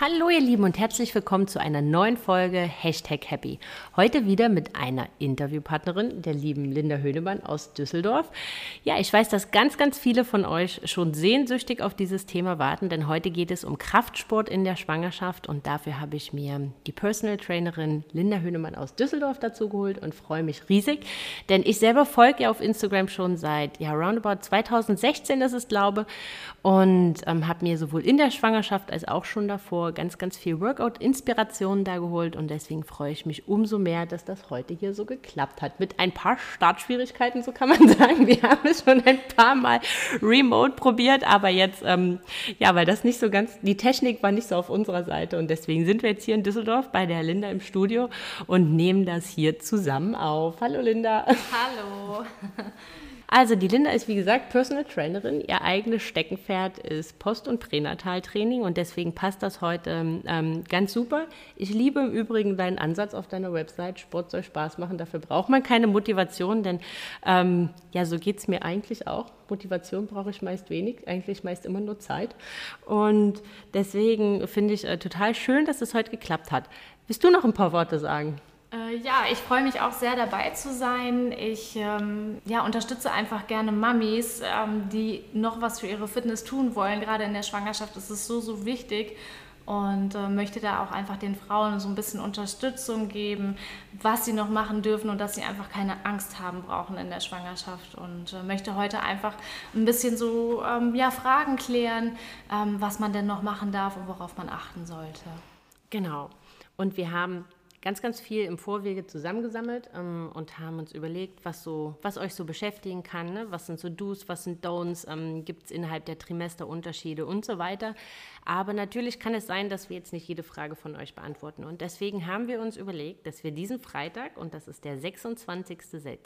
Hallo ihr Lieben und herzlich willkommen zu einer neuen Folge Hashtag Happy. Heute wieder mit einer Interviewpartnerin, der lieben Linda Hönemann aus Düsseldorf. Ja, ich weiß, dass ganz, ganz viele von euch schon sehnsüchtig auf dieses Thema warten, denn heute geht es um Kraftsport in der Schwangerschaft und dafür habe ich mir die Personal Trainerin Linda Hönemann aus Düsseldorf dazu geholt und freue mich riesig, denn ich selber folge ja auf Instagram schon seit, ja, roundabout 2016 ist es, glaube und ähm, habe mir sowohl in der Schwangerschaft als auch schon davor ganz, ganz viel Workout-Inspirationen da geholt und deswegen freue ich mich umso mehr, dass das heute hier so geklappt hat. Mit ein paar Startschwierigkeiten, so kann man sagen. Wir haben es schon ein paar Mal remote probiert, aber jetzt, ähm, ja, weil das nicht so ganz, die Technik war nicht so auf unserer Seite und deswegen sind wir jetzt hier in Düsseldorf bei der Linda im Studio und nehmen das hier zusammen auf. Hallo Linda. Hallo. Also die Linda ist wie gesagt Personal Trainerin. Ihr eigenes Steckenpferd ist Post- und Pränataltraining und deswegen passt das heute ähm, ganz super. Ich liebe im Übrigen deinen Ansatz auf deiner Website. Sport soll Spaß machen. Dafür braucht man keine Motivation, denn ähm, ja, so geht es mir eigentlich auch. Motivation brauche ich meist wenig, eigentlich meist immer nur Zeit. Und deswegen finde ich äh, total schön, dass es heute geklappt hat. Willst du noch ein paar Worte sagen? Äh, ja, ich freue mich auch sehr dabei zu sein. Ich ähm, ja, unterstütze einfach gerne Mamis, ähm, die noch was für ihre Fitness tun wollen. Gerade in der Schwangerschaft ist es so, so wichtig und äh, möchte da auch einfach den Frauen so ein bisschen Unterstützung geben, was sie noch machen dürfen und dass sie einfach keine Angst haben brauchen in der Schwangerschaft und äh, möchte heute einfach ein bisschen so ähm, ja, Fragen klären, ähm, was man denn noch machen darf und worauf man achten sollte. Genau. Und wir haben ganz, ganz viel im Vorwege zusammengesammelt ähm, und haben uns überlegt, was, so, was euch so beschäftigen kann. Ne? Was sind so Do's, was sind Don'ts, ähm, gibt es innerhalb der Trimester Unterschiede und so weiter. Aber natürlich kann es sein, dass wir jetzt nicht jede Frage von euch beantworten. Und deswegen haben wir uns überlegt, dass wir diesen Freitag, und das ist der 26.06.,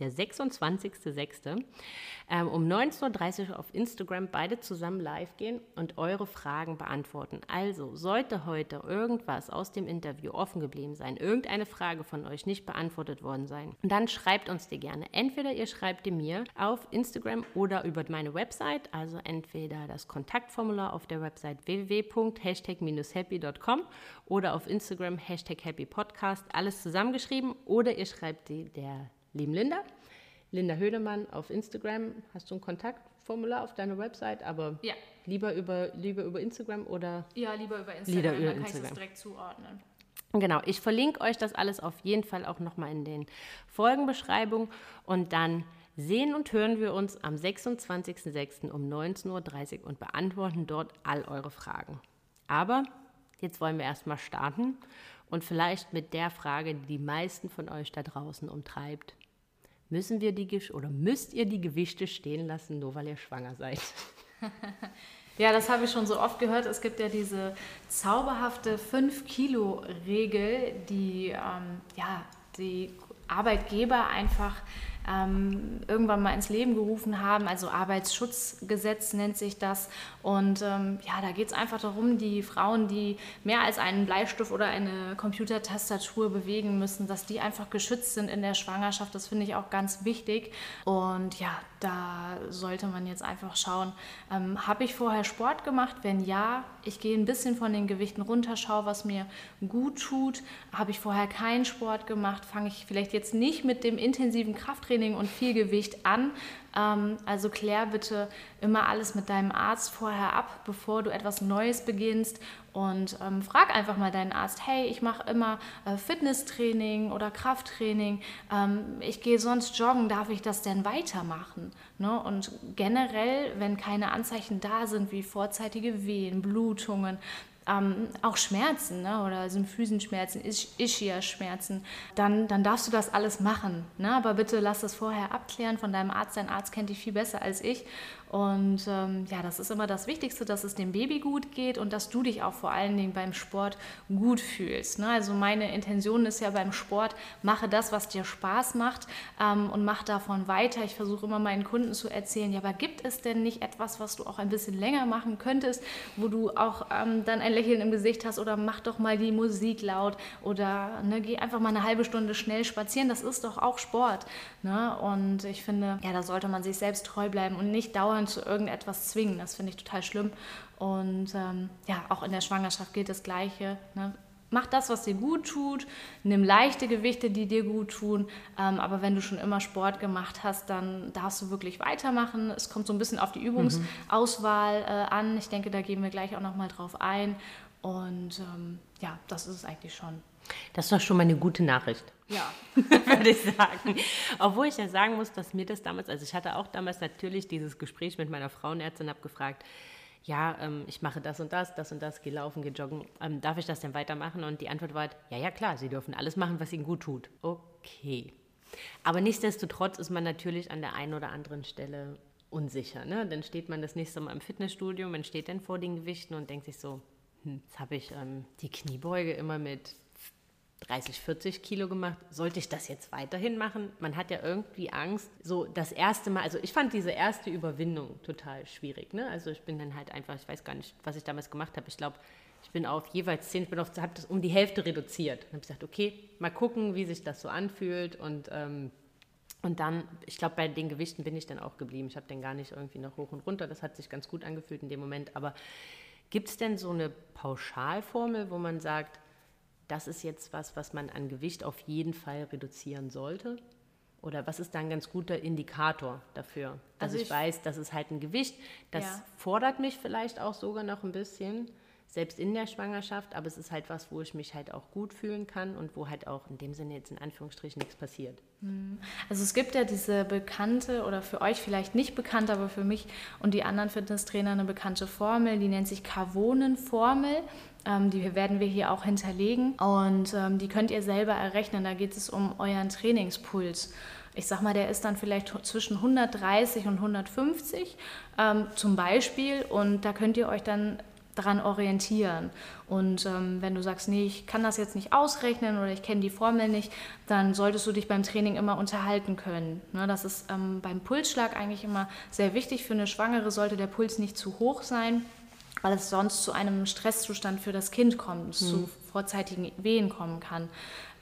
der 26.06., ähm, um 19.30 Uhr auf Instagram beide zusammen live gehen und eure Fragen beantworten. Also sollte heute irgendwas aus dem Interview offen geblieben sein, irgendeine Frage von euch nicht beantwortet worden sein, dann schreibt uns die gerne. Entweder ihr schreibt die mir auf Instagram oder über meine Website, also entweder das Kontaktformular auf der Website www.hashtag-happy.com oder auf Instagram Hashtag Happy Podcast, alles zusammengeschrieben oder ihr schreibt die der lieben Linda. Linda Hödemann auf Instagram. Hast du ein Kontaktformular auf deiner Website? Aber ja. lieber, über, lieber über Instagram oder? Ja, lieber über Instagram. Lieber über dann kann Instagram. ich das direkt zuordnen. Genau, ich verlinke euch das alles auf jeden Fall auch nochmal in den Folgenbeschreibungen und dann sehen und hören wir uns am 26.06. um 19.30 Uhr und beantworten dort all eure Fragen. Aber jetzt wollen wir erstmal starten und vielleicht mit der Frage, die die meisten von euch da draußen umtreibt. Müssen wir die oder müsst ihr die Gewichte stehen lassen, nur weil ihr schwanger seid? Ja, das habe ich schon so oft gehört. Es gibt ja diese zauberhafte 5-Kilo-Regel, die ähm, ja, die Arbeitgeber einfach ähm, irgendwann mal ins Leben gerufen haben. Also Arbeitsschutzgesetz nennt sich das. Und ähm, ja, da geht es einfach darum, die Frauen, die mehr als einen Bleistift oder eine Computertastatur bewegen müssen, dass die einfach geschützt sind in der Schwangerschaft. Das finde ich auch ganz wichtig. Und ja, da sollte man jetzt einfach schauen, ähm, habe ich vorher Sport gemacht? Wenn ja, ich gehe ein bisschen von den Gewichten runter, schaue, was mir gut tut. Habe ich vorher keinen Sport gemacht? Fange ich vielleicht jetzt nicht mit dem intensiven Krafttraining und viel Gewicht an, ähm, also klär bitte immer alles mit deinem Arzt vorher ab, bevor du etwas Neues beginnst und ähm, frag einfach mal deinen Arzt, hey, ich mache immer äh, Fitnesstraining oder Krafttraining, ähm, ich gehe sonst joggen, darf ich das denn weitermachen? Ne? Und generell, wenn keine Anzeichen da sind wie vorzeitige Wehen, Blutungen, ähm, auch Schmerzen ne? oder Symphysenschmerzen, Ischia-Schmerzen, dann, dann darfst du das alles machen. Ne? Aber bitte lass das vorher abklären von deinem Arzt. Dein Arzt kennt dich viel besser als ich. Und ähm, ja, das ist immer das Wichtigste, dass es dem Baby gut geht und dass du dich auch vor allen Dingen beim Sport gut fühlst. Ne? Also meine Intention ist ja beim Sport, mache das, was dir Spaß macht ähm, und mach davon weiter. Ich versuche immer meinen Kunden zu erzählen, ja, aber gibt es denn nicht etwas, was du auch ein bisschen länger machen könntest, wo du auch ähm, dann ein Lächeln im Gesicht hast oder mach doch mal die Musik laut oder ne, geh einfach mal eine halbe Stunde schnell spazieren. Das ist doch auch Sport. Ne? Und ich finde, ja, da sollte man sich selbst treu bleiben und nicht dauernd zu irgendetwas zwingen. Das finde ich total schlimm. Und ähm, ja, auch in der Schwangerschaft gilt das Gleiche. Ne? Mach das, was dir gut tut, nimm leichte Gewichte, die dir gut tun. Ähm, aber wenn du schon immer Sport gemacht hast, dann darfst du wirklich weitermachen. Es kommt so ein bisschen auf die Übungsauswahl äh, an. Ich denke, da gehen wir gleich auch nochmal drauf ein. Und ähm, ja, das ist es eigentlich schon. Das ist doch schon mal eine gute Nachricht. Ja. würde ich sagen. Obwohl ich ja sagen muss, dass mir das damals, also ich hatte auch damals natürlich dieses Gespräch mit meiner Frauenärztin, habe gefragt, ja, ähm, ich mache das und das, das und das, gehe laufen, gehe joggen, ähm, darf ich das denn weitermachen? Und die Antwort war, ja, ja, klar, Sie dürfen alles machen, was Ihnen gut tut. Okay. Aber nichtsdestotrotz ist man natürlich an der einen oder anderen Stelle unsicher. Ne? Dann steht man das nächste Mal im Fitnessstudio, man steht dann vor den Gewichten und denkt sich so, hm, jetzt habe ich ähm, die Kniebeuge immer mit 30, 40 Kilo gemacht. Sollte ich das jetzt weiterhin machen? Man hat ja irgendwie Angst. So das erste Mal, also ich fand diese erste Überwindung total schwierig. Ne? Also ich bin dann halt einfach, ich weiß gar nicht, was ich damals gemacht habe. Ich glaube, ich bin auf jeweils 10, ich bin auf, habe das um die Hälfte reduziert. Dann habe ich gesagt, okay, mal gucken, wie sich das so anfühlt und ähm, und dann, ich glaube, bei den Gewichten bin ich dann auch geblieben. Ich habe dann gar nicht irgendwie noch hoch und runter. Das hat sich ganz gut angefühlt in dem Moment. Aber gibt es denn so eine Pauschalformel, wo man sagt, das ist jetzt was, was man an Gewicht auf jeden Fall reduzieren sollte? Oder was ist da ein ganz guter Indikator dafür, dass also ich, ich, weiß, das ist halt ein Gewicht, das ja. fordert mich vielleicht auch sogar noch ein bisschen, selbst in der Schwangerschaft, aber es ist halt was, wo ich mich halt auch gut fühlen kann und wo halt auch in dem Sinne jetzt in Anführungsstrichen nichts passiert. Hm. Also es gibt ja diese bekannte oder für euch vielleicht nicht bekannt, aber für mich und die anderen Fitnesstrainer eine bekannte Formel, die nennt sich Cavonen-Formel. Ähm, die werden wir hier auch hinterlegen und ähm, die könnt ihr selber errechnen. Da geht es um euren Trainingspuls ich sag mal, der ist dann vielleicht zwischen 130 und 150 ähm, zum Beispiel. Und da könnt ihr euch dann daran orientieren. Und ähm, wenn du sagst, nee, ich kann das jetzt nicht ausrechnen oder ich kenne die Formel nicht, dann solltest du dich beim Training immer unterhalten können. Ne, das ist ähm, beim Pulsschlag eigentlich immer sehr wichtig. Für eine Schwangere sollte der Puls nicht zu hoch sein, weil es sonst zu einem Stresszustand für das Kind kommt, mhm. zu vorzeitigen Wehen kommen kann.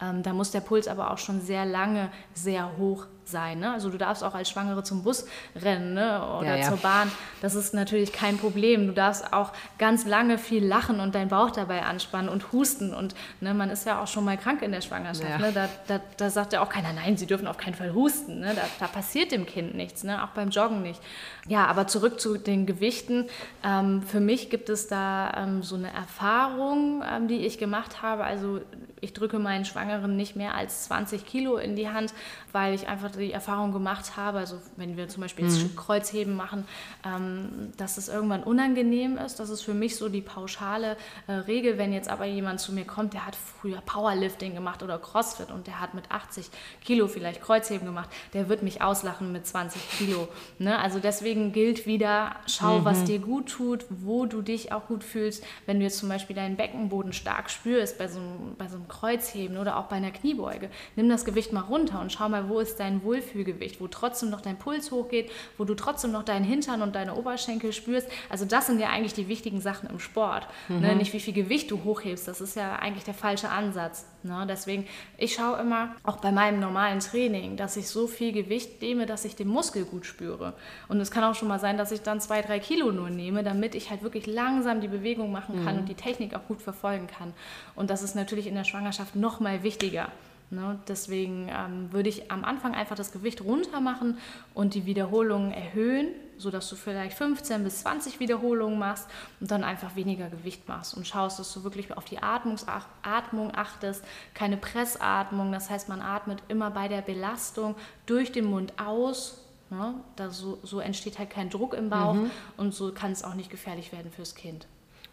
Ähm, da muss der Puls aber auch schon sehr lange sehr hoch sein. Ne? Also du darfst auch als Schwangere zum Bus rennen ne? oder ja, ja. zur Bahn. Das ist natürlich kein Problem. Du darfst auch ganz lange viel lachen und deinen Bauch dabei anspannen und husten. Und ne, man ist ja auch schon mal krank in der Schwangerschaft. Ja. Ne? Da, da, da, sagt ja auch keiner, nein, sie dürfen auf keinen Fall husten. Ne? Da, da, passiert dem Kind nichts, ne? auch beim Joggen nicht. Ja, aber zurück zu den Gewichten. Ähm, für mich gibt es da ähm, so eine Erfahrung, ähm, die ich gemacht habe. Also ich drücke meinen Schwangeren nicht mehr als 20 Kilo in die Hand, weil ich einfach die Erfahrung gemacht habe, also wenn wir zum Beispiel jetzt mhm. Kreuzheben machen, ähm, dass es irgendwann unangenehm ist. Das ist für mich so die pauschale äh, Regel. Wenn jetzt aber jemand zu mir kommt, der hat früher Powerlifting gemacht oder Crossfit und der hat mit 80 Kilo vielleicht Kreuzheben gemacht, der wird mich auslachen mit 20 Kilo. Ne? Also deswegen gilt wieder, schau, mhm. was dir gut tut, wo du dich auch gut fühlst. Wenn du jetzt zum Beispiel deinen Beckenboden stark spürst bei so einem, bei so einem Kreuzheben oder auch bei einer Kniebeuge, nimm das Gewicht mal runter und schau mal, wo ist dein Wohlfühlgewicht, wo trotzdem noch dein Puls hochgeht, wo du trotzdem noch deinen Hintern und deine Oberschenkel spürst. Also das sind ja eigentlich die wichtigen Sachen im Sport. Ne? Mhm. Ne? Nicht wie viel Gewicht du hochhebst, das ist ja eigentlich der falsche Ansatz. Ne? Deswegen, ich schaue immer, auch bei meinem normalen Training, dass ich so viel Gewicht nehme, dass ich den Muskel gut spüre. Und es kann auch schon mal sein, dass ich dann zwei, drei Kilo nur nehme, damit ich halt wirklich langsam die Bewegung machen kann mhm. und die Technik auch gut verfolgen kann. Und das ist natürlich in der Schwangerschaft noch mal wichtiger. Ne? Deswegen ähm, würde ich am Anfang einfach das Gewicht runter machen und die Wiederholungen erhöhen, sodass du vielleicht 15 bis 20 Wiederholungen machst und dann einfach weniger Gewicht machst und schaust, dass du wirklich auf die Atmungsach Atmung achtest, keine Pressatmung, das heißt, man atmet immer bei der Belastung durch den Mund aus. Ne? Da so, so entsteht halt kein Druck im Bauch mhm. und so kann es auch nicht gefährlich werden fürs Kind.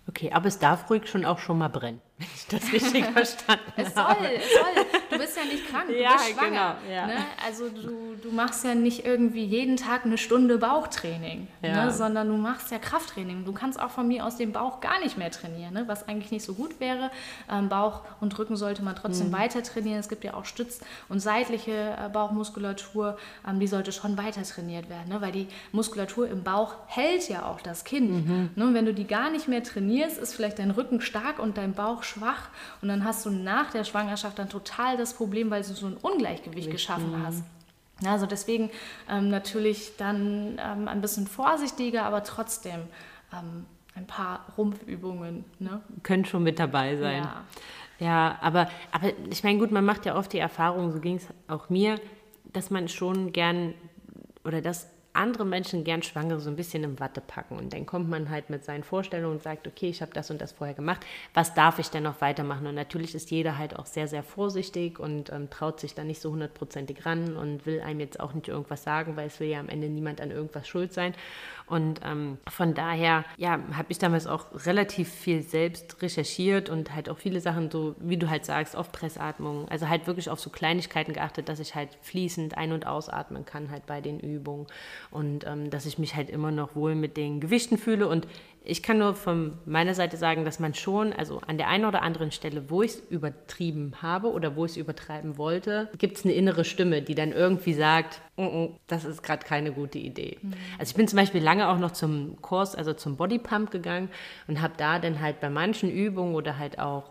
Okay, aber es darf ruhig schon auch schon mal brennen, wenn ich das richtig verstanden es habe. Soll, es soll. Du bist ja nicht krank, du ja, bist schwanger. Genau, ja. ne? Also du, du machst ja nicht irgendwie jeden Tag eine Stunde Bauchtraining, ja. ne? sondern du machst ja Krafttraining. Du kannst auch von mir aus dem Bauch gar nicht mehr trainieren, ne? was eigentlich nicht so gut wäre. Ähm, Bauch und Rücken sollte man trotzdem mhm. weiter trainieren. Es gibt ja auch Stütz- und seitliche äh, Bauchmuskulatur, ähm, die sollte schon weiter trainiert werden, ne? weil die Muskulatur im Bauch hält ja auch das Kind. Mhm. Ne? Und wenn du die gar nicht mehr trainierst, ist vielleicht dein Rücken stark und dein Bauch schwach und dann hast du nach der Schwangerschaft dann total das Problem, weil du so ein Ungleichgewicht geschaffen mhm. hast. Also deswegen ähm, natürlich dann ähm, ein bisschen vorsichtiger, aber trotzdem ähm, ein paar Rumpfübungen. Ne? Können schon mit dabei sein. Ja, ja aber, aber ich meine, gut, man macht ja oft die Erfahrung, so ging es auch mir, dass man schon gern oder dass andere Menschen gern Schwangere so ein bisschen im Watte packen. Und dann kommt man halt mit seinen Vorstellungen und sagt, okay, ich habe das und das vorher gemacht, was darf ich denn noch weitermachen? Und natürlich ist jeder halt auch sehr, sehr vorsichtig und ähm, traut sich da nicht so hundertprozentig ran und will einem jetzt auch nicht irgendwas sagen, weil es will ja am Ende niemand an irgendwas schuld sein. Und ähm, von daher, ja, habe ich damals auch relativ viel selbst recherchiert und halt auch viele Sachen so, wie du halt sagst, auf Pressatmung, also halt wirklich auf so Kleinigkeiten geachtet, dass ich halt fließend ein- und ausatmen kann halt bei den Übungen und ähm, dass ich mich halt immer noch wohl mit den Gewichten fühle und ich kann nur von meiner Seite sagen, dass man schon, also an der einen oder anderen Stelle, wo ich es übertrieben habe oder wo ich es übertreiben wollte, gibt es eine innere Stimme, die dann irgendwie sagt, mm -mm, das ist gerade keine gute Idee. Mhm. Also ich bin zum Beispiel lange auch noch zum Kurs, also zum Bodypump gegangen und habe da dann halt bei manchen Übungen oder halt auch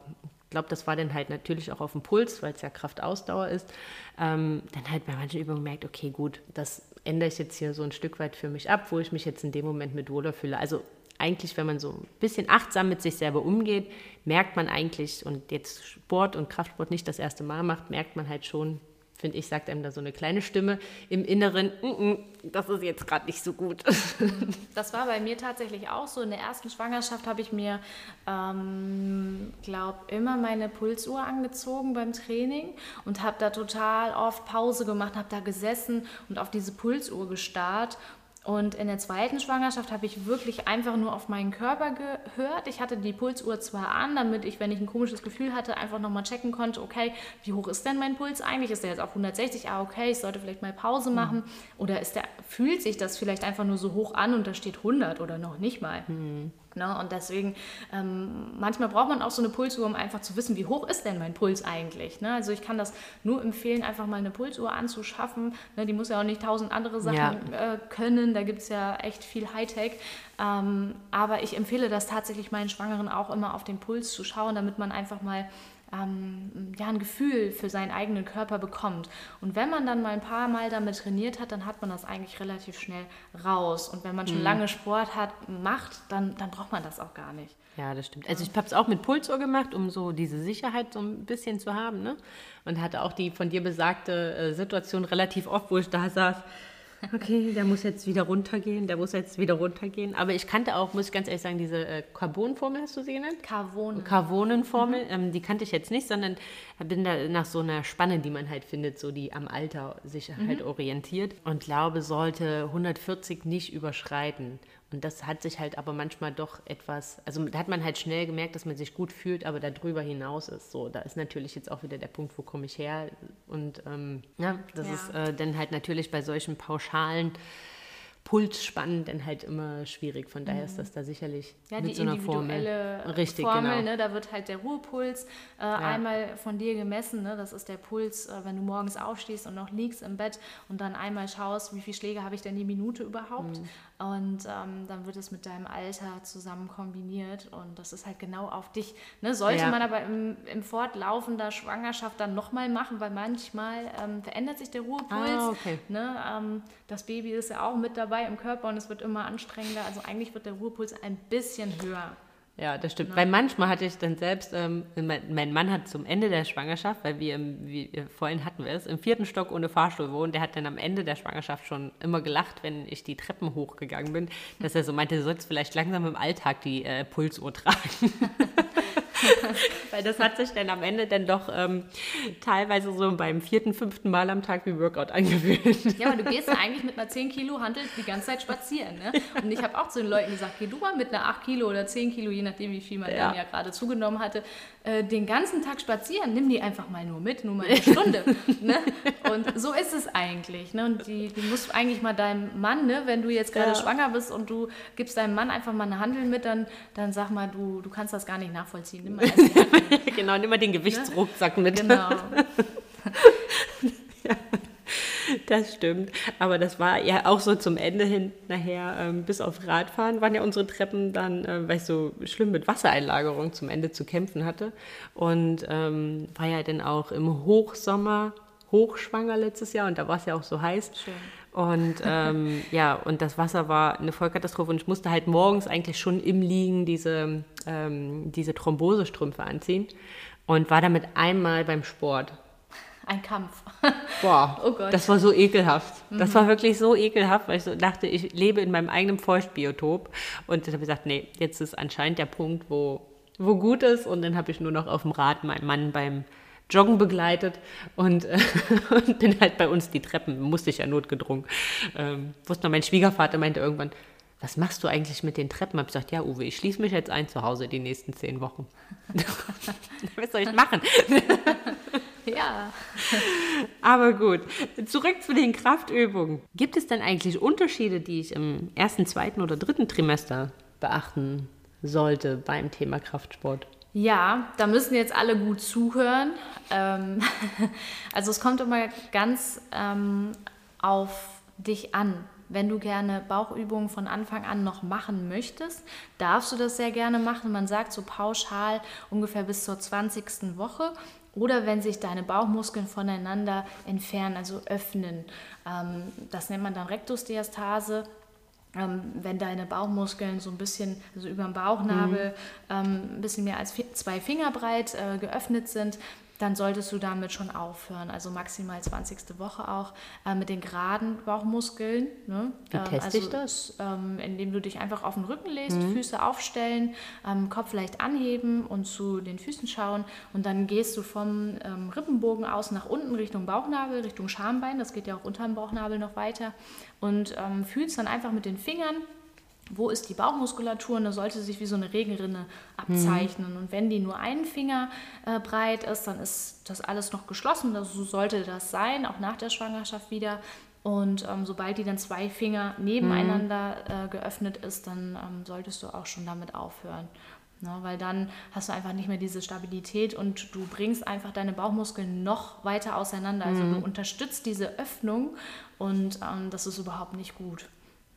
ich glaube, das war dann halt natürlich auch auf dem Puls, weil es ja Kraftausdauer ist, ähm, dann halt bei manchen Übungen merkt, okay, gut, das ändere ich jetzt hier so ein Stück weit für mich ab, wo ich mich jetzt in dem Moment mit wohler fühle. Also eigentlich, wenn man so ein bisschen achtsam mit sich selber umgeht, merkt man eigentlich, und jetzt Sport und Kraftsport nicht das erste Mal macht, merkt man halt schon, finde ich, sagt einem da so eine kleine Stimme im Inneren, mm -mm, das ist jetzt gerade nicht so gut. Das war bei mir tatsächlich auch so. In der ersten Schwangerschaft habe ich mir, ähm, glaube immer meine Pulsuhr angezogen beim Training und habe da total oft Pause gemacht, habe da gesessen und auf diese Pulsuhr gestarrt und in der zweiten Schwangerschaft habe ich wirklich einfach nur auf meinen Körper gehört. Ich hatte die Pulsuhr zwar an, damit ich, wenn ich ein komisches Gefühl hatte, einfach nochmal checken konnte, okay, wie hoch ist denn mein Puls eigentlich? Ist der jetzt auf 160? Ah, okay, ich sollte vielleicht mal Pause machen. Mhm. Oder ist der, fühlt sich das vielleicht einfach nur so hoch an und da steht 100 oder noch nicht mal? Mhm. Ne? Und deswegen, ähm, manchmal braucht man auch so eine Pulsuhr, um einfach zu wissen, wie hoch ist denn mein Puls eigentlich. Ne? Also ich kann das nur empfehlen, einfach mal eine Pulsuhr anzuschaffen. Ne? Die muss ja auch nicht tausend andere Sachen ja. äh, können. Da gibt es ja echt viel Hightech. Ähm, aber ich empfehle das tatsächlich meinen Schwangeren auch immer auf den Puls zu schauen, damit man einfach mal ähm, ja, ein Gefühl für seinen eigenen Körper bekommt. Und wenn man dann mal ein paar Mal damit trainiert hat, dann hat man das eigentlich relativ schnell raus. Und wenn man schon mhm. lange Sport hat, macht, dann, dann braucht man das auch gar nicht. Ja, das stimmt. Also ich habe es auch mit Pulsuhr gemacht, um so diese Sicherheit so ein bisschen zu haben. Ne? Und hatte auch die von dir besagte äh, Situation relativ oft, wo ich da saß okay, der muss jetzt wieder runtergehen, der muss jetzt wieder runtergehen. Aber ich kannte auch, muss ich ganz ehrlich sagen, diese äh, Carbon-Formel, hast du sie genannt? Carbonen. Carbonen-Formel, mhm. ähm, die kannte ich jetzt nicht, sondern bin da nach so einer Spanne, die man halt findet, so die am Alter sich mhm. halt orientiert und glaube, sollte 140 nicht überschreiten. Und das hat sich halt aber manchmal doch etwas, also da hat man halt schnell gemerkt, dass man sich gut fühlt, aber darüber hinaus ist so. Da ist natürlich jetzt auch wieder der Punkt, wo komme ich her? Und ähm, ja, das ja. ist äh, dann halt natürlich bei solchen pauschalen Pulsspannen dann halt immer schwierig. Von daher ist mhm. das da sicherlich ja, mit so einer Formel. Richtig, Formel, genau. ne, da wird halt der Ruhepuls äh, ja. einmal von dir gemessen. Ne, das ist der Puls, äh, wenn du morgens aufstehst und noch liegst im Bett und dann einmal schaust, wie viele Schläge habe ich denn die Minute überhaupt. Mhm. Und ähm, dann wird es mit deinem Alter zusammen kombiniert und das ist halt genau auf dich. Ne? Sollte ja. man aber im, im Fortlaufen der Schwangerschaft dann nochmal machen, weil manchmal ähm, verändert sich der Ruhepuls. Ah, okay. ne? ähm, das Baby ist ja auch mit dabei im Körper und es wird immer anstrengender. Also eigentlich wird der Ruhepuls ein bisschen höher. Ja, das stimmt. Ja. Weil manchmal hatte ich dann selbst, ähm, mein, mein, Mann hat zum Ende der Schwangerschaft, weil wir, im, wie, vorhin hatten wir es, im vierten Stock ohne Fahrstuhl wohnen, der hat dann am Ende der Schwangerschaft schon immer gelacht, wenn ich die Treppen hochgegangen bin, dass er so meinte, du sollst vielleicht langsam im Alltag die äh, Pulsuhr tragen. Weil das hat sich dann am Ende dann doch ähm, teilweise so beim vierten, fünften Mal am Tag wie Workout angewöhnt. Ja, aber du gehst ja eigentlich mit einer 10 Kilo Handel die ganze Zeit spazieren. Ne? Und ich habe auch zu den Leuten gesagt, geh du mal mit einer 8 Kilo oder 10 Kilo, je nachdem wie viel man ja. dann ja gerade zugenommen hatte, äh, den ganzen Tag spazieren. Nimm die einfach mal nur mit, nur mal eine Stunde. ne? Und so ist es eigentlich. Ne? Und die, die musst eigentlich mal deinem Mann, ne? wenn du jetzt gerade ja. schwanger bist und du gibst deinem Mann einfach mal eine Handel mit, dann, dann sag mal, du, du kannst das gar nicht nachvollziehen. Nimm mal genau, nimm mal den Gewichtsrucksack mit. Genau. ja, das stimmt. Aber das war ja auch so zum Ende hin nachher, ähm, bis auf Radfahren, waren ja unsere Treppen dann, äh, weil ich so schlimm mit Wassereinlagerung zum Ende zu kämpfen hatte. Und ähm, war ja dann auch im Hochsommer hochschwanger letztes Jahr und da war es ja auch so heiß. Schön. Und ähm, ja, und das Wasser war eine Vollkatastrophe und ich musste halt morgens eigentlich schon im Liegen diese, ähm, diese Thrombosestrümpfe anziehen und war damit einmal beim Sport. Ein Kampf. Boah, oh Gott. das war so ekelhaft. Mhm. Das war wirklich so ekelhaft, weil ich so dachte, ich lebe in meinem eigenen Feuchtbiotop. Und dann habe ich gesagt, nee, jetzt ist anscheinend der Punkt, wo, wo gut ist. Und dann habe ich nur noch auf dem Rad meinen Mann beim Joggen begleitet und, äh, und bin halt bei uns die Treppen, musste ich ja notgedrungen. Ähm, wusste noch, mein Schwiegervater meinte irgendwann, was machst du eigentlich mit den Treppen? Hab ich gesagt, ja, Uwe, ich schließe mich jetzt ein zu Hause die nächsten zehn Wochen. was soll ich machen? ja. Aber gut, zurück zu den Kraftübungen. Gibt es denn eigentlich Unterschiede, die ich im ersten, zweiten oder dritten Trimester beachten sollte beim Thema Kraftsport? Ja, da müssen jetzt alle gut zuhören. Ähm, also es kommt immer ganz ähm, auf dich an. Wenn du gerne Bauchübungen von Anfang an noch machen möchtest, darfst du das sehr gerne machen. Man sagt so pauschal ungefähr bis zur 20. Woche. Oder wenn sich deine Bauchmuskeln voneinander entfernen, also öffnen. Ähm, das nennt man dann Rektusdiastase ähm, wenn deine Bauchmuskeln so ein bisschen, also über dem Bauchnabel, mhm. ähm, ein bisschen mehr als zwei Finger breit äh, geöffnet sind, dann solltest du damit schon aufhören. Also maximal 20. Woche auch äh, mit den geraden Bauchmuskeln. Ne? Wie ähm, teste also, ich das? Ähm, indem du dich einfach auf den Rücken legst, mhm. Füße aufstellen, ähm, Kopf leicht anheben und zu den Füßen schauen. Und dann gehst du vom ähm, Rippenbogen aus nach unten Richtung Bauchnabel, Richtung Schambein. Das geht ja auch unter dem Bauchnabel noch weiter. Und ähm, fühlst dann einfach mit den Fingern wo ist die Bauchmuskulatur und da sollte sich wie so eine Regenrinne abzeichnen. Mhm. Und wenn die nur einen Finger äh, breit ist, dann ist das alles noch geschlossen. Also so sollte das sein, auch nach der Schwangerschaft wieder. Und ähm, sobald die dann zwei Finger nebeneinander mhm. äh, geöffnet ist, dann ähm, solltest du auch schon damit aufhören. Ne, weil dann hast du einfach nicht mehr diese Stabilität und du bringst einfach deine Bauchmuskeln noch weiter auseinander. Also mhm. du unterstützt diese Öffnung und ähm, das ist überhaupt nicht gut.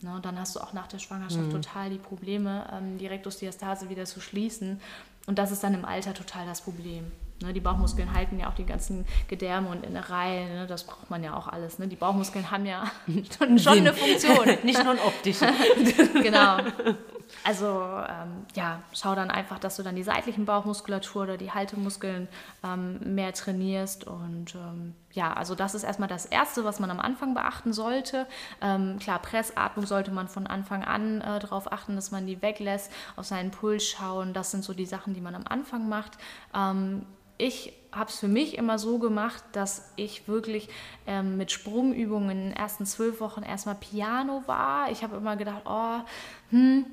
Ne, dann hast du auch nach der Schwangerschaft mhm. total die Probleme, ähm, die Rektusdiastase wieder zu schließen. Und das ist dann im Alter total das Problem. Ne, die Bauchmuskeln halten ja auch die ganzen Gedärme und Innereien. Ne, das braucht man ja auch alles. Ne? Die Bauchmuskeln haben ja schon, schon eine Funktion. Nicht nur ein optische. genau. Also ähm, ja, schau dann einfach, dass du dann die seitlichen Bauchmuskulatur oder die Haltemuskeln ähm, mehr trainierst. Und ähm, ja, also das ist erstmal das Erste, was man am Anfang beachten sollte. Ähm, klar, Pressatmung sollte man von Anfang an äh, darauf achten, dass man die weglässt, auf seinen Puls schauen. Das sind so die Sachen, die man am Anfang macht. Ähm, ich habe es für mich immer so gemacht, dass ich wirklich ähm, mit Sprungübungen in den ersten zwölf Wochen erstmal Piano war. Ich habe immer gedacht, oh, hm,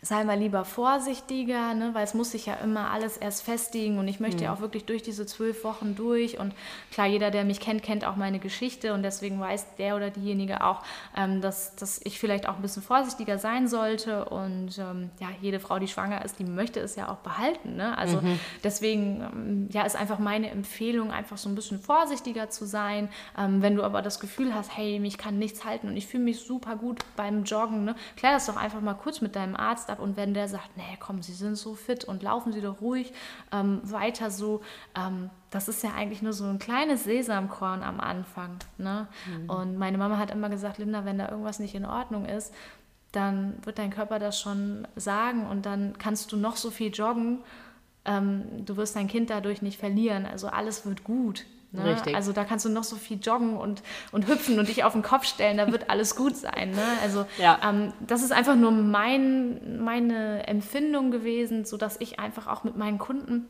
sei mal lieber vorsichtiger, ne, weil es muss sich ja immer alles erst festigen und ich möchte mhm. ja auch wirklich durch diese zwölf Wochen durch und klar, jeder, der mich kennt, kennt auch meine Geschichte und deswegen weiß der oder diejenige auch, ähm, dass, dass ich vielleicht auch ein bisschen vorsichtiger sein sollte und ähm, ja, jede Frau, die schwanger ist, die möchte es ja auch behalten, ne? also mhm. deswegen ähm, ja, ist einfach meine Empfehlung, einfach so ein bisschen vorsichtiger zu sein, ähm, wenn du aber das Gefühl hast, hey, mich kann nichts halten und ich fühle mich super gut beim Joggen, ne? klär das doch einfach mal kurz mit deinem Arzt Arzt ab und wenn der sagt, nee, komm, Sie sind so fit und laufen Sie doch ruhig ähm, weiter so, ähm, das ist ja eigentlich nur so ein kleines Sesamkorn am Anfang. Ne? Mhm. Und meine Mama hat immer gesagt, Linda, wenn da irgendwas nicht in Ordnung ist, dann wird dein Körper das schon sagen und dann kannst du noch so viel joggen. Ähm, du wirst dein Kind dadurch nicht verlieren. Also alles wird gut. Ne? Richtig. Also da kannst du noch so viel joggen und, und hüpfen und dich auf den Kopf stellen, da wird alles gut sein. Ne? Also Ja. ähm, das ist einfach nur mein, meine Empfindung gewesen, sodass ich einfach auch mit meinen Kunden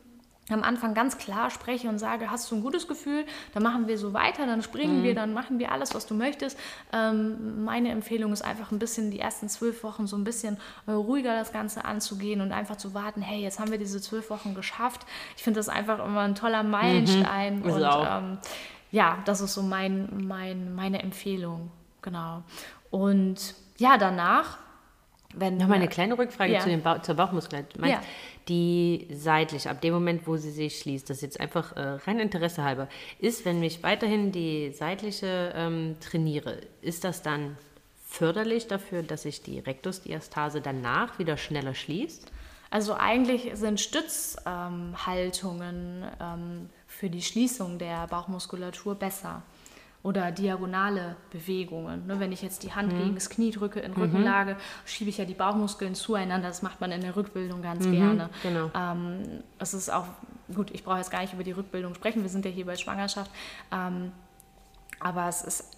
am Anfang ganz klar spreche und sage, hast du ein gutes Gefühl, dann machen wir so weiter, dann springen wir, dann machen wir alles, was du möchtest. Ähm, meine Empfehlung ist einfach ein bisschen die ersten zwölf Wochen so ein bisschen äh, ruhiger das Ganze anzugehen und einfach zu warten, hey, jetzt haben wir diese zwölf Wochen geschafft. Ich finde das einfach immer ein toller Meilenstein Ist und ähm, ja, das ist so mein, mein, meine Empfehlung, genau. Und ja, danach, wenn Nochmal eine kleine Rückfrage Ja. zu dem Bauch, zur Bauchmuskulatur. Meinst, Ja. Die seitlich, ab dem Moment, wo sie sich schließt, das ist jetzt einfach äh, rein Interesse halber, ist, wenn ich weiterhin die seitliche ähm, trainiere, ist das dann förderlich dafür, dass sich die Rektusdiastase danach wieder schneller schließt? Also eigentlich sind Stützhaltungen ähm, für die Schließung der Bauchmuskulatur besser. Oder diagonale Bewegungen. Ne, wenn ich jetzt die Hand gegen das Knie drücke in Rückenlage, schiebe ich ja die Bauchmuskeln zueinander. Das macht man in der Rückbildung ganz gerne. genau. Ähm, es ist auch, gut, ich brauche jetzt gar nicht über die Rückbildung sprechen, wir sind ja hier bei Schwangerschaft. Ähm, aber es ist,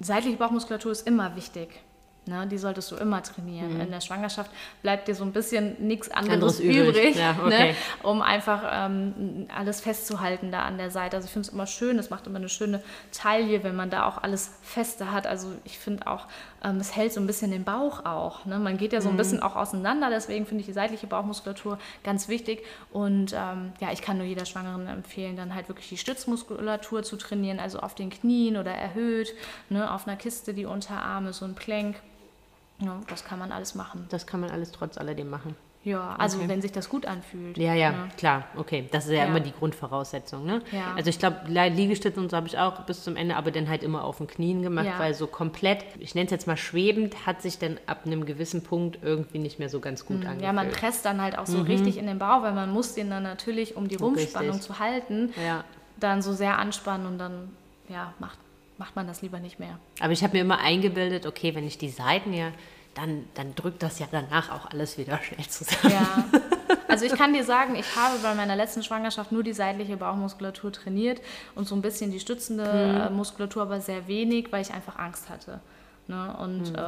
seitliche Bauchmuskulatur ist immer wichtig. Ne? Die solltest du immer trainieren. In der Schwangerschaft bleibt dir so ein bisschen nichts anderes, Anderes übrig. Ja, okay. ne? um einfach ähm, alles festzuhalten da an der Seite. Also ich finde es immer schön, es macht immer eine schöne Taille, wenn man da auch alles feste hat. Also ich finde auch, ähm, es hält so ein bisschen den Bauch auch. Ne? Man geht ja so Mhm. ein bisschen auch auseinander, deswegen finde ich die seitliche Bauchmuskulatur ganz wichtig. Und ähm, ja, ich kann nur jeder Schwangeren empfehlen, dann halt wirklich die Stützmuskulatur zu trainieren, also auf den Knien oder erhöht, ne? auf einer Kiste die Unterarme, so ein Plank. Ja, das kann man alles machen. Das kann man alles trotz alledem machen. Ja, also Okay. wenn sich das gut anfühlt. Ja, ja, Ne? klar, okay. Das ist ja, Ja. immer die Grundvoraussetzung, ne? Ja. Also ich glaube, Liegestütze und so habe ich auch bis zum Ende, aber dann halt immer auf den Knien gemacht, Ja. weil so komplett, ich nenne es jetzt mal schwebend, hat sich dann ab einem gewissen Punkt irgendwie nicht mehr so ganz gut angefühlt. Mhm. Ja, man presst dann halt auch so richtig in den Bauch, weil man muss den dann natürlich, um die Rumpfspannung Richtig. zu halten, Ja. dann so sehr anspannen und dann ja, macht, macht man das lieber nicht mehr. Aber ich habe mir immer eingebildet, okay, wenn ich die Seiten ja, dann, dann drückt das ja danach auch alles wieder schnell zusammen. Ja. Also ich kann dir sagen, ich habe bei meiner letzten Schwangerschaft nur die seitliche Bauchmuskulatur trainiert und so ein bisschen die stützende Mhm. Muskulatur, aber sehr wenig, weil ich einfach Angst hatte. Ne? Und äh,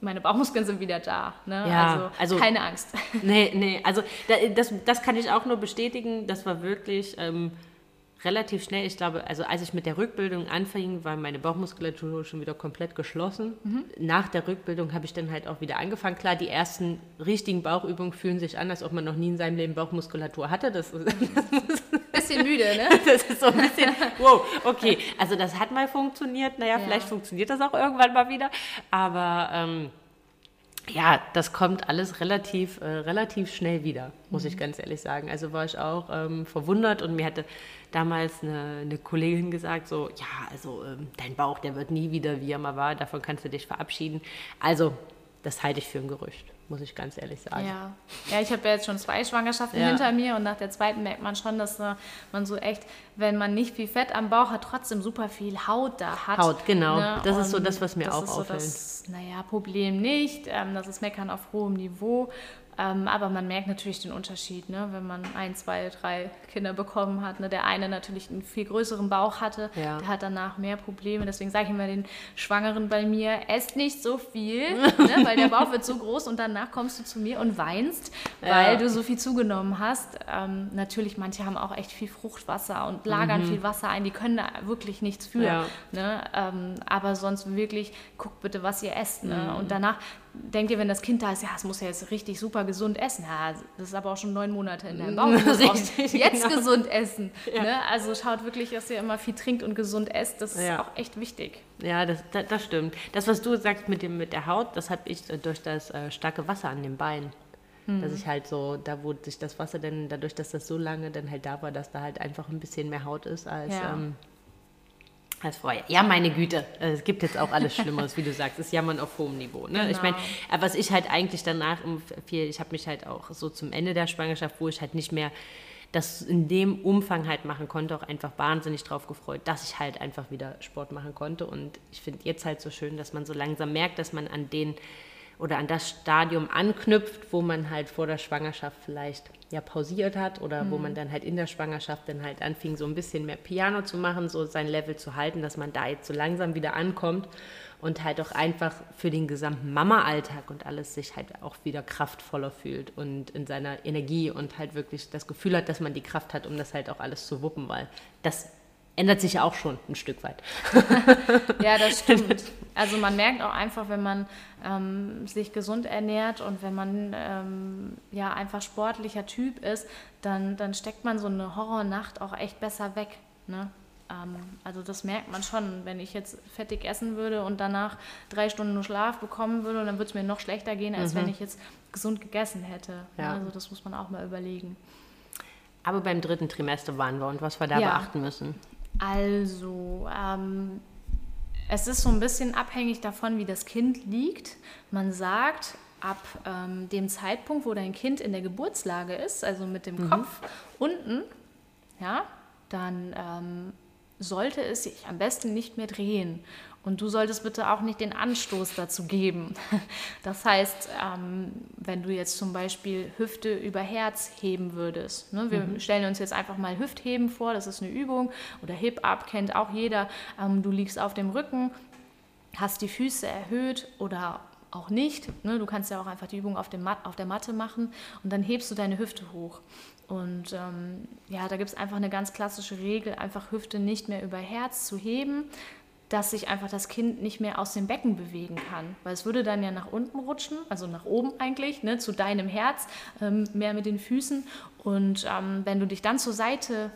meine Bauchmuskeln sind wieder da. Ne? Mhm. Ja, also, also- keine Angst. Nee, nee, also da, das, das kann ich auch nur bestätigen. Das war wirklich ähm, relativ schnell. Ich glaube, also als ich mit der Rückbildung anfing, war meine Bauchmuskulatur schon wieder komplett geschlossen. Nach der Rückbildung habe ich dann halt auch wieder angefangen. Klar, die ersten richtigen Bauchübungen fühlen sich an, als ob man noch nie in seinem Leben Bauchmuskulatur hatte. Das ist, Bisschen müde, ne? das ist so ein bisschen, wow, okay. Also das hat mal funktioniert. Naja, Ja. vielleicht funktioniert das auch irgendwann mal wieder. Aber ähm, ja, das kommt alles relativ, äh, relativ schnell wieder, muss Mhm. ich ganz ehrlich sagen. Also war ich auch ähm, verwundert und mir hatte damals eine, eine Kollegin gesagt, so, ja, also ähm, dein Bauch, der wird nie wieder, wie er mal war, davon kannst du dich verabschieden. Also, das halte ich für ein Gerücht, muss ich ganz ehrlich sagen. Ja, ja ich habe ja jetzt schon zwei Schwangerschaften Ja. hinter mir und nach der zweiten merkt man schon, dass äh, man so echt, wenn man nicht viel Fett am Bauch hat, trotzdem super viel Haut da hat. ne? Haut, genau. Das ist so Und das, was mir das auch ist so auffällt. Das, naja, Problem nicht. Ähm, das ist Meckern auf hohem Niveau. Ähm, aber man merkt natürlich den Unterschied, ne? wenn man ein, zwei, drei Kinder bekommen hat. Ne? Der eine natürlich einen viel größeren Bauch hatte, Ja. der hat danach mehr Probleme. Deswegen sage ich immer den Schwangeren bei mir, esst nicht so viel, ne? weil der Bauch wird so groß und danach kommst du zu mir und weinst, weil Ja. du so viel zugenommen hast. Ähm, natürlich, manche haben auch echt viel Fruchtwasser und lagern viel Wasser ein, die können da wirklich nichts für. Mhm. Ja. Ne? Ähm, aber sonst wirklich, guckt bitte, was ihr esst. Ne? Mhm. Und danach denkt ihr, wenn das Kind da ist, ja, es muss ja jetzt richtig super gesund essen. Ja, das ist aber auch schon neun Monate in deinem Bauch. Richtig, jetzt genau. gesund essen. Ne? Also schaut wirklich, dass ihr immer viel trinkt und gesund esst. Das ist Ja. auch echt wichtig. Ja, das, das, das stimmt. Das, was du sagst mit, dem, mit der Haut, das habe ich äh, durch das äh, starke Wasser an den Beinen. Dass ich halt so, da wo sich das Wasser dann, dadurch, dass das so lange dann halt da war, dass da halt einfach ein bisschen mehr Haut ist als, Ja. ähm, als vorher. Ja, meine Güte, äh, es gibt jetzt auch alles Schlimmeres, wie du sagst, ist Jammern auf hohem Niveau. Ne? Ich Genau. meine, äh, was ich halt eigentlich danach, um viel, ich habe mich halt auch so zum Ende der Schwangerschaft, wo ich halt nicht mehr das in dem Umfang halt machen konnte, auch einfach wahnsinnig drauf gefreut, dass ich halt einfach wieder Sport machen konnte. Und ich finde jetzt halt so schön, dass man so langsam merkt, dass man an den oder an das Stadium anknüpft, wo man halt vor der Schwangerschaft vielleicht ja pausiert hat oder mhm. wo man dann halt in der Schwangerschaft dann halt anfing, so ein bisschen mehr Piano zu machen, so sein Level zu halten, dass man da jetzt so langsam wieder ankommt und halt auch einfach für den gesamten Mama-Alltag und alles sich halt auch wieder kraftvoller fühlt und in seiner Energie und halt wirklich das Gefühl hat, dass man die Kraft hat, um das halt auch alles zu wuppen, weil das ändert sich ja auch schon ein Stück weit. ja, das stimmt. Also man merkt auch einfach, wenn man ähm, sich gesund ernährt und wenn man ähm, ja einfach sportlicher Typ ist, dann, dann steckt man so eine Horrornacht auch echt besser weg. Ne? Ähm, also das merkt man schon. Wenn ich jetzt fettig essen würde und danach drei Stunden nur Schlaf bekommen würde, dann würde es mir noch schlechter gehen, als mhm. wenn ich jetzt gesund gegessen hätte. Ja. Also das muss man auch mal überlegen. Aber beim dritten Trimester waren wir und was wir da ja. beachten müssen. Also, ähm, es ist so ein bisschen abhängig davon, wie das Kind liegt. Man sagt, ab ähm, dem Zeitpunkt, wo dein Kind in der Geburtslage ist, also mit dem mhm. Kopf unten, ja, dann ähm, sollte es sich am besten nicht mehr drehen. Und du solltest bitte auch nicht den Anstoß dazu geben. Das heißt, ähm, wenn du jetzt zum Beispiel Hüfte über Herz heben würdest. Ne? Wir mhm. stellen uns jetzt einfach mal Hüftheben vor, das ist eine Übung. Oder Hip-Up kennt auch jeder. Ähm, du liegst auf dem Rücken, hast die Füße erhöht oder auch nicht. Ne? Du kannst ja auch einfach die Übung auf, Mat auf der Matte machen und dann hebst du deine Hüfte hoch. Und ähm, ja, da gibt es einfach eine ganz klassische Regel, einfach Hüfte nicht mehr über Herz zu heben, dass sich einfach das Kind nicht mehr aus dem Becken bewegen kann. Weil es würde dann ja nach unten rutschen, also nach oben eigentlich, ne, zu deinem Herz, ähm, mehr mit den Füßen. Und ähm, wenn du dich dann zur Seite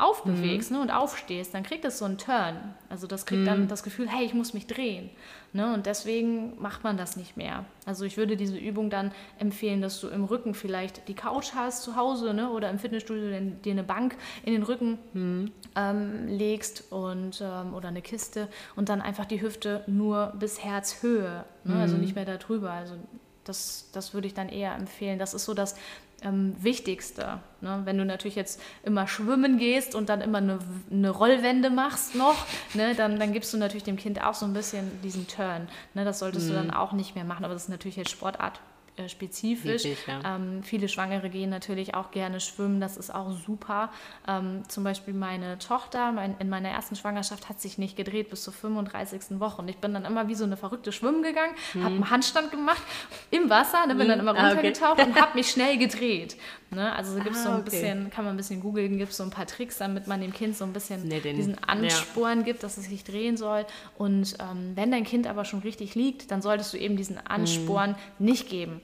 aufbewegst mhm. ne, und aufstehst, dann kriegt es so einen Turn. Also das kriegt mhm. dann das Gefühl, hey, ich muss mich drehen. Ne, und deswegen macht man das nicht mehr. Also ich würde diese Übung dann empfehlen, dass du im Rücken vielleicht die Couch hast zu Hause ne, oder im Fitnessstudio dir eine Bank in den Rücken mhm. ähm, legst und, ähm, oder eine Kiste und dann einfach die Hüfte nur bis Herzhöhe, ne, also mhm. nicht mehr darüber. Also das, das würde ich dann eher empfehlen. Das ist so das ähm, Wichtigste. Ne? Wenn du natürlich jetzt immer schwimmen gehst und dann immer eine, eine Rollwende machst noch, ne? dann, dann gibst du natürlich dem Kind auch so ein bisschen diesen Turn. Ne? Das solltest mhm. du dann mhm. auch nicht mehr machen, aber das ist natürlich jetzt Sportart spezifisch. Wirklich, ja. ähm, viele Schwangere gehen natürlich auch gerne schwimmen, das ist auch super. Ähm, zum Beispiel meine Tochter mein, in meiner ersten Schwangerschaft hat sich nicht gedreht bis zur 35. Woche. Und ich bin dann immer wie so eine Verrückte schwimmen gegangen, hm. habe einen Handstand gemacht im Wasser, ne, bin hm. dann immer runtergetaucht ah, okay. und habe mich schnell gedreht. Ne? Also so gibt es ah, so ein okay. bisschen, kann man ein bisschen googeln, gibt es so ein paar Tricks, damit man dem Kind so ein bisschen nee, den, diesen Ansporn ja. gibt, dass es sich drehen soll. Und ähm, wenn dein Kind aber schon richtig liegt, dann solltest du eben diesen Ansporn hm. nicht geben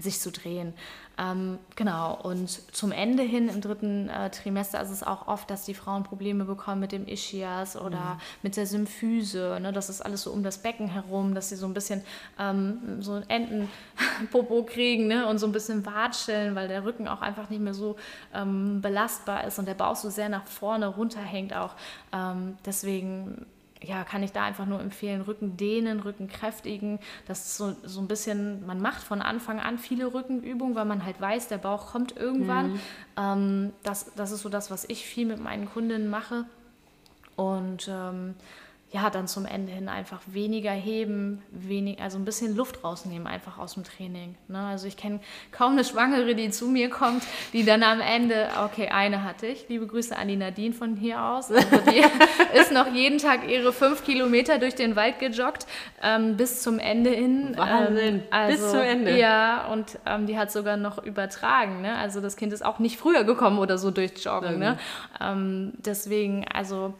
sich zu drehen. Ähm, genau, und zum Ende hin im dritten äh, Trimester ist es auch oft, dass die Frauen Probleme bekommen mit dem Ischias oder mhm. mit der Symphyse. Ne? Das ist alles so um das Becken herum, dass sie so ein bisschen ähm, so ein Entenpopo kriegen ne? und so ein bisschen watscheln, weil der Rücken auch einfach nicht mehr so ähm, belastbar ist und der Bauch so sehr nach vorne runterhängt auch. Ähm, deswegen ja, kann ich da einfach nur empfehlen, Rücken dehnen, Rücken kräftigen. Das ist so, so ein bisschen, man macht von Anfang an viele Rückenübungen, weil man halt weiß, der Bauch kommt irgendwann. Mhm. Ähm, das, das ist so das, was ich viel mit meinen Kundinnen mache. Und ähm, ja, dann zum Ende hin einfach weniger heben, wenig, also ein bisschen Luft rausnehmen einfach aus dem Training. Ne? Also ich kenne kaum eine Schwangere, die zu mir kommt, die dann am Ende, okay, eine hatte ich, liebe Grüße an die Nadine von hier aus, also die ist noch jeden Tag ihre fünf Kilometer durch den Wald gejoggt, ähm, bis zum Ende hin. Wahnsinn, ähm, also, bis zum Ende. Ja, und ähm, die hat sogar noch übertragen. Ne? Also das Kind ist auch nicht früher gekommen oder so durch Joggen. Ne? Ähm, deswegen, also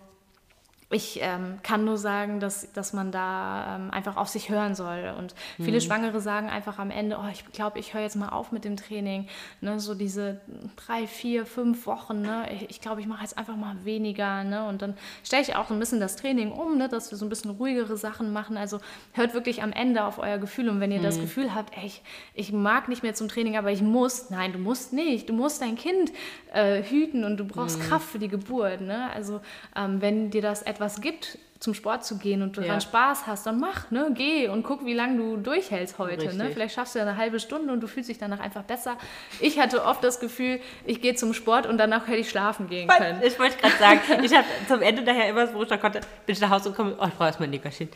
ich ähm, kann nur sagen, dass, dass man da ähm, einfach auf sich hören soll. Und viele mhm. Schwangere sagen einfach am Ende, oh, ich glaube, ich höre jetzt mal auf mit dem Training. Ne, so diese drei, vier, fünf Wochen. Ne, ich, ich glaube, ich mache jetzt einfach mal weniger. Ne, und dann stelle ich auch ein bisschen das Training um, ne, dass wir so ein bisschen ruhigere Sachen machen. Also hört wirklich am Ende auf euer Gefühl. Und wenn ihr mhm. das Gefühl habt, ey, ich, ich mag nicht mehr zum Training, aber ich muss, nein, du musst nicht. Du musst dein Kind äh, hüten und du brauchst mhm. Kraft für die Geburt. Ne? Also ähm, wenn dir das etwas was gibt, zum Sport zu gehen und du ja. Spaß hast, dann mach, ne? geh und guck, wie lange du durchhältst heute. Ne? Vielleicht schaffst du ja eine halbe Stunde und du fühlst dich danach einfach besser. Ich hatte oft das Gefühl, ich gehe zum Sport und danach hätte ich schlafen gehen können. Ich wollte gerade sagen, ich habe zum Ende daher immer, wo ich da konnte, bin ich nach Hause gekommen, oh, ich brauche erstmal ein Nickerchen.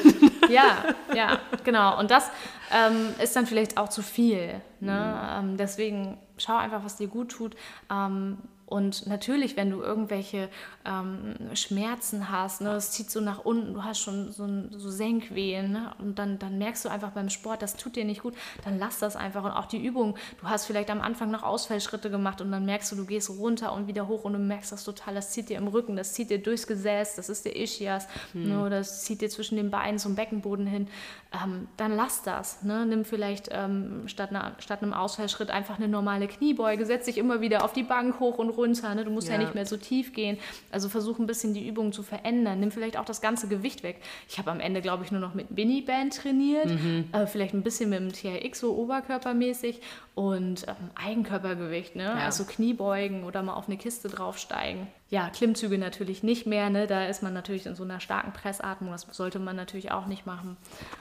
ja, ja, genau. Und das ähm, ist dann vielleicht auch zu viel. Ne? Mhm. Ähm, deswegen schau einfach, was dir gut tut. Ähm, und natürlich, wenn du irgendwelche ähm, Schmerzen hast, ne, es zieht so nach unten, du hast schon so, so Senkwehen ne, und dann, dann merkst du einfach beim Sport, das tut dir nicht gut, dann lass das einfach. Und auch die Übung, du hast vielleicht am Anfang noch Ausfallschritte gemacht und dann merkst du, du gehst runter und wieder hoch und du merkst das total, das zieht dir im Rücken, das zieht dir durchs Gesäß, das ist der Ischias, hm. ne, das zieht dir zwischen den Beinen zum Beckenboden hin. Ähm, dann lass das. Ne? Nimm vielleicht ähm, statt, einer, statt einem Ausfallschritt einfach eine normale Kniebeuge, setz dich immer wieder auf die Bank hoch und runter. Ne? Du musst ja. ja. nicht mehr so tief gehen. Also versuch ein bisschen die Übung zu verändern. Nimm vielleicht auch das ganze Gewicht weg. Ich habe am Ende, glaube ich, nur noch mit Miniband trainiert. Mhm. Äh, vielleicht ein bisschen mit dem TRX so oberkörpermäßig und ähm, Eigenkörpergewicht. Ne? Ja. Also Kniebeugen oder mal auf eine Kiste draufsteigen. Ja, Klimmzüge natürlich nicht mehr. Ne? Da ist man natürlich in so einer starken Pressatmung. Das sollte man natürlich auch nicht machen.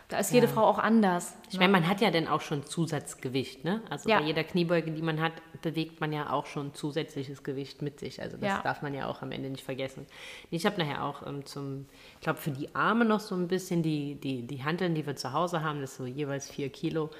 Da ist jede Frau auch anders. Ich meine, man hat ja dann auch schon Zusatzgewicht. Ne? Also bei jeder Kniebeuge, die man hat, bewegt man ja auch schon zusätzliches Gewicht mit sich. Also das darf man ja auch am Ende nicht vergessen. Ich habe nachher auch ähm, zum, ich glaube, für die Arme noch so ein bisschen die, die, die Hanteln, die wir zu Hause haben, das ist so jeweils vier Kilo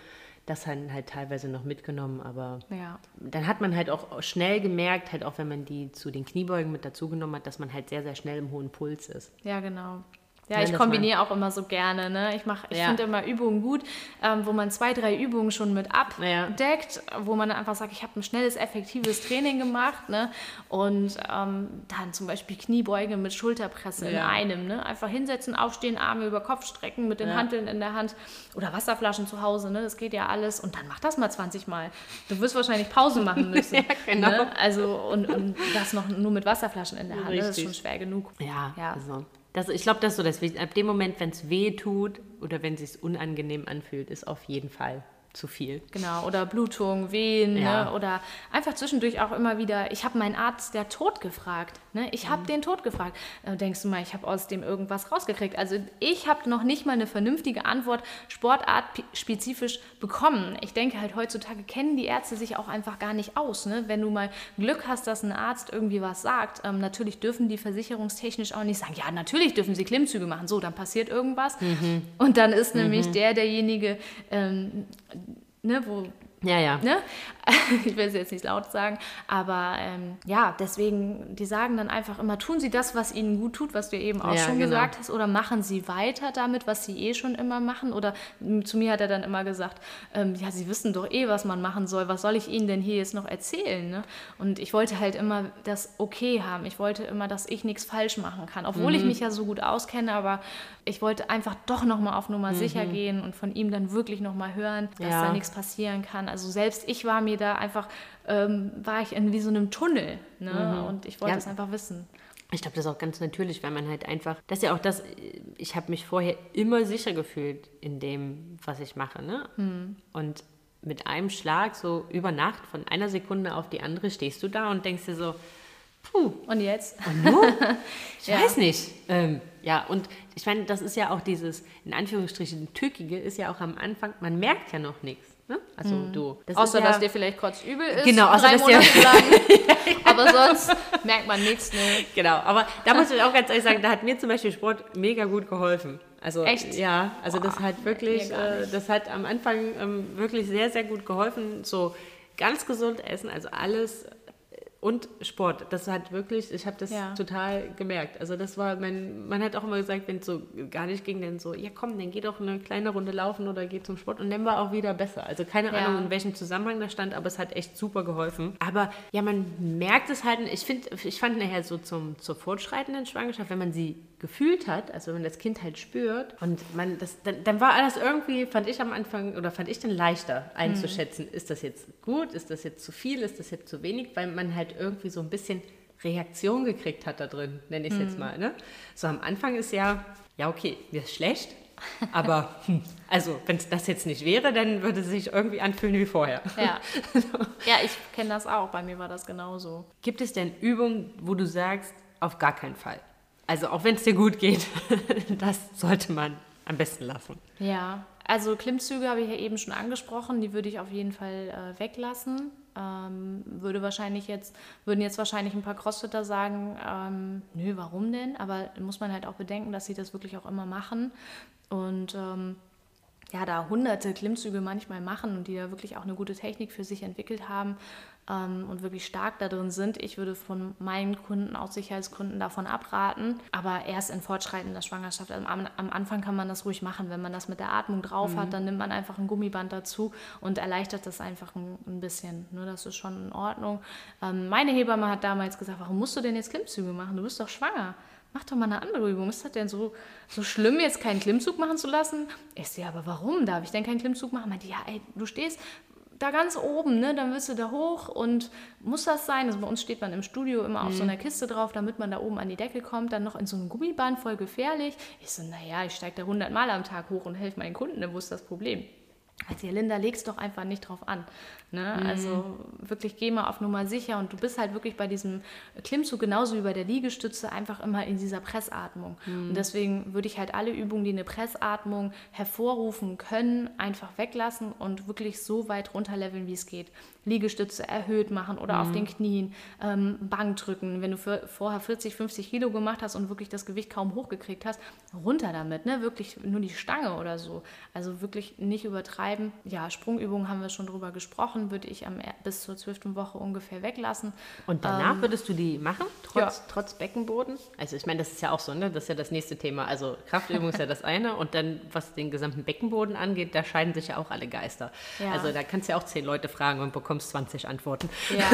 das dann halt teilweise noch mitgenommen, aber ja. dann hat man halt auch schnell gemerkt, halt auch wenn man die zu den Kniebeugen mit dazugenommen hat, dass man halt sehr, sehr schnell im hohen Puls ist. Ja, genau. Ja, ich kombiniere auch immer so gerne. Ne? Ich, ich ja. finde immer Übungen gut, ähm, wo man zwei, drei Übungen schon mit abdeckt, ja. wo man einfach sagt, ich habe ein schnelles, effektives Training gemacht. Ne? Und ähm, dann zum Beispiel Kniebeuge mit Schulterpresse ja. in einem. Ne? Einfach hinsetzen, aufstehen, Arme über Kopf strecken mit den Hanteln in der Hand oder Wasserflaschen zu Hause. Ne? Das geht ja alles. Und dann mach das mal 20 Mal. Du wirst wahrscheinlich Pause machen müssen. ja, genau. Ne? Also, und, und das noch nur mit Wasserflaschen in der Hand. Richtig. Das ist schon schwer genug. Ja, ja. also das, ich glaube, das ist so das Ab dem Moment, wenn es weh tut oder wenn es sich unangenehm anfühlt, ist auf jeden Fall zu viel. Genau, oder Blutung, Wehen ja. ne? oder einfach zwischendurch auch immer wieder, ich habe meinen Arzt der Tod gefragt. Ne? Ich habe mhm. den Tod gefragt. Da denkst du mal, ich habe aus dem irgendwas rausgekriegt. Also ich habe noch nicht mal eine vernünftige Antwort sportartspezifisch bekommen. Ich denke halt, heutzutage kennen die Ärzte sich auch einfach gar nicht aus. Ne? Wenn du mal Glück hast, dass ein Arzt irgendwie was sagt, ähm, natürlich dürfen die versicherungstechnisch auch nicht sagen, ja, natürlich dürfen sie Klimmzüge machen. So, dann passiert irgendwas. Mhm. Und dann ist nämlich mhm. der derjenige, ähm, ne, wo ja, ja. Ne? Ich will es jetzt nicht laut sagen, aber ähm, ja, deswegen, die sagen dann einfach immer, tun Sie das, was Ihnen gut tut, was du eben auch ja, schon genau. gesagt hast, oder machen Sie weiter damit, was Sie eh schon immer machen. Oder zu mir hat er dann immer gesagt, ähm, ja, Sie wissen doch eh, was man machen soll, was soll ich Ihnen denn hier jetzt noch erzählen? Ne? Und ich wollte halt immer das okay haben. Ich wollte immer, dass ich nichts falsch machen kann, obwohl mhm. ich mich ja so gut auskenne, aber ich wollte einfach doch nochmal auf Nummer mhm. sicher gehen und von ihm dann wirklich nochmal hören, dass ja. da nichts passieren kann. Also selbst ich war mir da einfach, ähm, war ich in wie so einem Tunnel ne? Mhm. und ich wollte es einfach wissen. Ich glaube, das ist auch ganz natürlich, weil man halt einfach, das ist ja auch das, ich habe mich vorher immer sicher gefühlt in dem, was ich mache. Ne? Mhm. Und mit einem Schlag, so über Nacht, von einer Sekunde auf die andere, stehst du da und denkst dir so, puh. Und jetzt? Und nun? Ich ja. weiß nicht. Ähm, ja, und ich meine, das ist ja auch dieses, in Anführungsstrichen, Tückige, ist ja auch am Anfang, man merkt ja noch nichts. Ne? Also mhm. du. Das außer, ja, dass dir vielleicht kurz übel ist. Genau, außer dass dir. aber sonst merkt man nichts. Ne? Genau, aber da muss ich auch ganz ehrlich sagen, da hat mir zum Beispiel Sport mega gut geholfen. Also, Echt? Ja, also Boah, das hat wirklich, äh, das hat am Anfang ähm, wirklich sehr, sehr gut geholfen. So ganz gesund essen, also alles und Sport, das hat wirklich, ich habe das ja. total gemerkt. Also das war, mein, man hat auch immer gesagt, wenn es so gar nicht ging, dann so, ja komm, dann geh doch eine kleine Runde laufen oder geh zum Sport und dann war auch wieder besser. Also keine ja. Ahnung, in welchem Zusammenhang das stand, aber es hat echt super geholfen. Aber ja, man merkt es halt, ich finde, ich fand nachher so zum, zur fortschreitenden Schwangerschaft, wenn man sie gefühlt hat, also wenn man das Kind halt spürt und man das, dann, dann war alles irgendwie, fand ich am Anfang oder fand ich dann leichter einzuschätzen, mhm. ist das jetzt gut, ist das jetzt zu viel, ist das jetzt zu wenig, weil man halt irgendwie so ein bisschen Reaktion gekriegt hat da drin, nenne ich es mhm. jetzt mal. Ne? So am Anfang ist ja, ja okay, mir ist schlecht, aber hm, also wenn es das jetzt nicht wäre, dann würde es sich irgendwie anfühlen wie vorher. Ja, ja ich kenne das auch, bei mir war das genauso. Gibt es denn Übungen, wo du sagst, auf gar keinen Fall? Also auch wenn es dir gut geht, das sollte man am besten lassen. Ja, also Klimmzüge habe ich ja eben schon angesprochen, die würde ich auf jeden Fall äh, weglassen. Ähm, würde wahrscheinlich jetzt, würden jetzt wahrscheinlich ein paar Crossfitter sagen, ähm, nö, warum denn? Aber muss man halt auch bedenken, dass sie das wirklich auch immer machen. Und ähm, ja, da hunderte Klimmzüge manchmal machen und die da wirklich auch eine gute Technik für sich entwickelt haben, ähm, und wirklich stark da drin sind. Ich würde von meinen Kunden aus Sicherheitsgründen davon abraten, aber erst in fortschreitender Schwangerschaft. Also am, am, Anfang kann man das ruhig machen. Wenn man das mit der Atmung drauf mhm. hat, dann nimmt man einfach ein Gummiband dazu und erleichtert das einfach ein, ein bisschen. Ne, das ist schon in Ordnung. Ähm, meine Hebamme hat damals gesagt, warum musst du denn jetzt Klimmzüge machen? Du bist doch schwanger mach doch mal eine andere Übung. Ist das denn so, so schlimm, jetzt keinen Klimmzug machen zu lassen? Ich sehe, aber warum darf ich denn keinen Klimmzug machen? Meinte, ja, ey, du stehst da ganz oben, ne, dann willst du da hoch und muss das sein? Also bei uns steht man im Studio immer auf mhm. so einer Kiste drauf, damit man da oben an die Decke kommt, dann noch in so einem Gummiband, voll gefährlich. Ich so, naja, ich steige da 100 Mal am Tag hoch und helfe meinen Kunden, wo ist das Problem? Also ja, Linda, leg's doch einfach nicht drauf an. Ne? Mhm. Also wirklich geh mal auf Nummer sicher und du bist halt wirklich bei diesem Klimmzug genauso wie bei der Liegestütze einfach immer in dieser Pressatmung. Mhm. Und deswegen würde ich halt alle Übungen, die eine Pressatmung hervorrufen können, einfach weglassen und wirklich so weit runterleveln, wie es geht. Liegestütze erhöht machen oder mhm. auf den Knien, ähm, Bank drücken. Wenn du für, vorher 40, 50 Kilo gemacht hast und wirklich das Gewicht kaum hochgekriegt hast, runter damit, ne? Wirklich nur die Stange oder so. Also wirklich nicht übertreiben. Ja, Sprungübungen haben wir schon drüber gesprochen, würde ich am, bis zur zwölften Woche ungefähr weglassen. Und danach ähm, würdest du die machen, trotz, ja. trotz Beckenboden? Also ich meine, das ist ja auch so, ne? Das ist ja das nächste Thema. Also Kraftübung ist ja das eine und dann, was den gesamten Beckenboden angeht, da scheiden sich ja auch alle Geister. Ja. Also da kannst du ja auch zehn Leute fragen und bekommst bekommst 20 Antworten. Ja,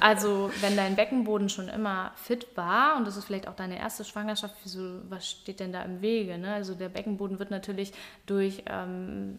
also wenn dein Beckenboden schon immer fit war und das ist vielleicht auch deine erste Schwangerschaft, wieso, was steht denn da im Wege? Ne? Also der Beckenboden wird natürlich durch ähm,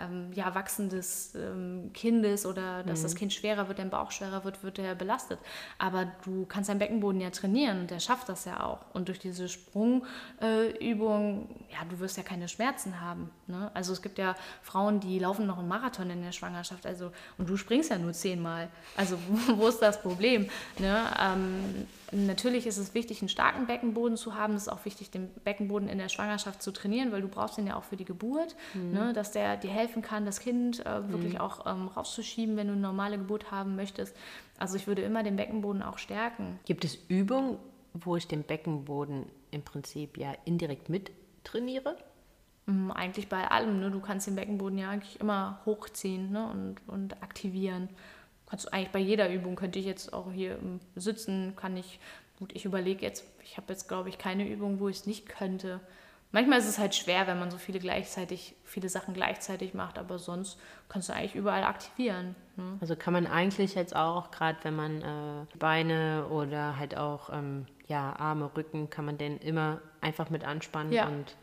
ähm, ja, Wachsen des ähm, Kindes oder dass mhm. das Kind schwerer wird, dein Bauch schwerer wird, wird er belastet. Aber du kannst deinen Beckenboden ja trainieren und der schafft das ja auch. Und durch diese Sprungübung, äh, ja, du wirst ja keine Schmerzen haben. Ne? Also es gibt ja Frauen, die laufen noch einen Marathon in der Schwangerschaft, also und du springst ja nur zehnmal. Also wo, ist das Problem? Ne? Ähm, Natürlich ist es wichtig, einen starken Beckenboden zu haben. Es ist auch wichtig, den Beckenboden in der Schwangerschaft zu trainieren, weil du brauchst ihn ja auch für die Geburt, mhm. ne, dass der dir helfen kann, das Kind äh, wirklich mhm. auch ähm, rauszuschieben, wenn du eine normale Geburt haben möchtest. Also ich würde immer den Beckenboden auch stärken. Gibt es Übungen, wo ich den Beckenboden im Prinzip ja indirekt mit trainiere? Mhm, eigentlich bei allem. Ne? Du kannst den Beckenboden ja eigentlich immer hochziehen ne? und, und aktivieren kannst du eigentlich bei jeder Übung, könnte ich jetzt auch hier sitzen, kann ich, gut, ich überlege jetzt, ich habe jetzt, glaube ich, keine Übung, wo ich es nicht könnte. Manchmal ist es halt schwer, wenn man so viele gleichzeitig, viele Sachen gleichzeitig macht, aber sonst kannst du eigentlich überall aktivieren. Ne? Also kann man eigentlich jetzt auch, gerade wenn man äh, Beine oder halt auch ähm, ja, Arme, Rücken, kann man den immer einfach mit anspannen ja, und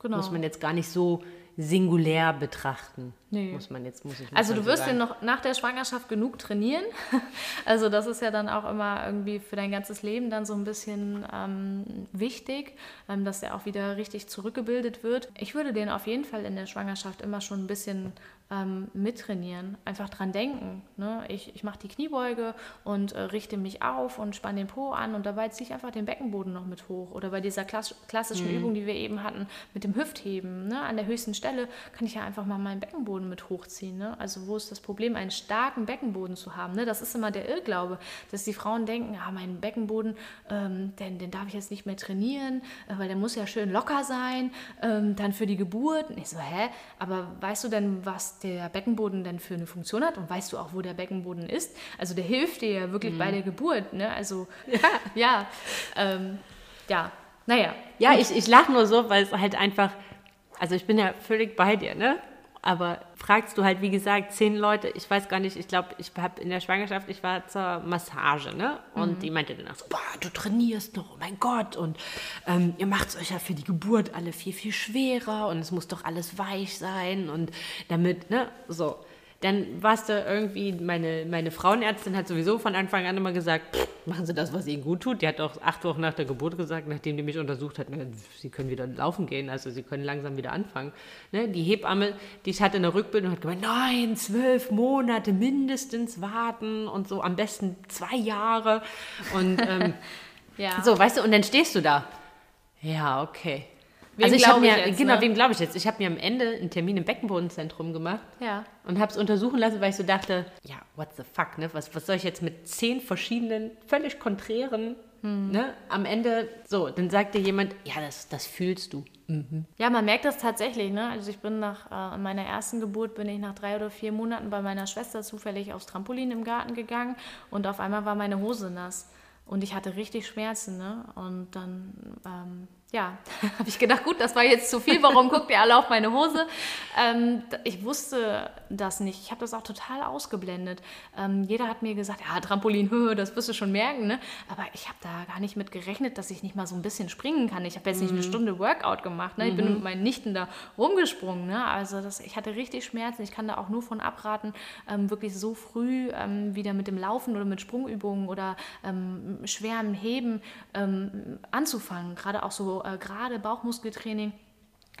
genau. muss man jetzt gar nicht so singulär betrachten. Nee. Muss man jetzt, muss ich Also du wirst ja noch nach der Schwangerschaft genug trainieren. Also das ist ja dann auch immer irgendwie für dein ganzes Leben dann so ein bisschen ähm, wichtig, ähm, dass der auch wieder richtig zurückgebildet wird. Ich würde den auf jeden Fall in der Schwangerschaft immer schon ein bisschen ähm, mittrainieren. Einfach dran denken. Ne? Ich, ich mache die Kniebeuge und äh, richte mich auf und spanne den Po an und dabei ziehe ich einfach den Beckenboden noch mit hoch. Oder bei dieser klass klassischen mhm. Übung, die wir eben hatten, mit dem Hüftheben. Ne? An der höchsten Stelle kann ich ja einfach mal meinen Beckenboden mit hochziehen. Ne? Also wo ist das Problem, einen starken Beckenboden zu haben? Ne? Das ist immer der Irrglaube, dass die Frauen denken, ah, mein Beckenboden, ähm, den, den darf ich jetzt nicht mehr trainieren, äh, weil der muss ja schön locker sein, ähm, dann für die Geburt. Und ich so, hä? Aber weißt du denn, was der Beckenboden denn für eine Funktion hat und weißt du auch, wo der Beckenboden ist? Also der hilft dir ja wirklich mhm. bei der Geburt. Ne? Also ja, ja, ähm, ja. naja. Ja, ich, ich lache nur so, weil es halt einfach, also ich bin ja völlig bei dir, ne? Aber fragst du halt, wie gesagt, zehn Leute, ich weiß gar nicht, ich glaube, ich habe in der Schwangerschaft, ich war zur Massage, ne? Und mhm. die meinte dann auch so, boah, du trainierst noch, oh mein Gott. Und ähm, ihr macht es euch ja für die Geburt alle viel, viel schwerer und es muss doch alles weich sein und damit, ne? So dann war es da irgendwie, meine, meine Frauenärztin hat sowieso von Anfang an immer gesagt, machen Sie das, was Ihnen gut tut. Die hat auch acht Wochen nach der Geburt gesagt, nachdem die mich untersucht hat, Sie können wieder laufen gehen, also Sie können langsam wieder anfangen. Ne, die Hebamme, die hatte eine Rückbildung, hat gemeint, nein, zwölf Monate mindestens warten und so, am besten zwei Jahre. Und ähm, ja. so, weißt du, und dann stehst du da. Ja, okay. Wem also ich habe mir, jetzt, genau, ne? wem glaube ich jetzt? Ich habe mir am Ende einen Termin im Beckenbodenzentrum gemacht ja. und habe es untersuchen lassen, weil ich so dachte, ja, what the fuck, ne? Was, was soll ich jetzt mit zehn verschiedenen, völlig konträren, hm. ne? Am Ende, so, dann sagt dir jemand, ja, das, das fühlst du. Mhm. Ja, man merkt das tatsächlich, ne? Also ich bin nach äh, meiner ersten Geburt, bin ich nach drei oder vier Monaten bei meiner Schwester zufällig aufs Trampolin im Garten gegangen und auf einmal war meine Hose nass. Und ich hatte richtig Schmerzen, ne? Und dann ähm, ja, habe ich gedacht, gut, das war jetzt zu viel, warum guckt ihr alle auf meine Hose? Ähm, ich wusste das nicht. Ich habe das auch total ausgeblendet. Ähm, jeder hat mir gesagt, ja, Trampolin, das wirst du schon merken. Ne? Aber ich habe da gar nicht mit gerechnet, dass ich nicht mal so ein bisschen springen kann. Ich habe jetzt nicht eine mhm. Stunde Workout gemacht. Ne? Ich bin mhm. mit meinen Nichten da rumgesprungen. Ne? Also das, ich hatte richtig Schmerzen. Ich kann da auch nur von abraten, ähm, wirklich so früh ähm, wieder mit dem Laufen oder mit Sprungübungen oder ähm, schwerem Heben ähm, anzufangen. Gerade auch so äh, gerade Bauchmuskeltraining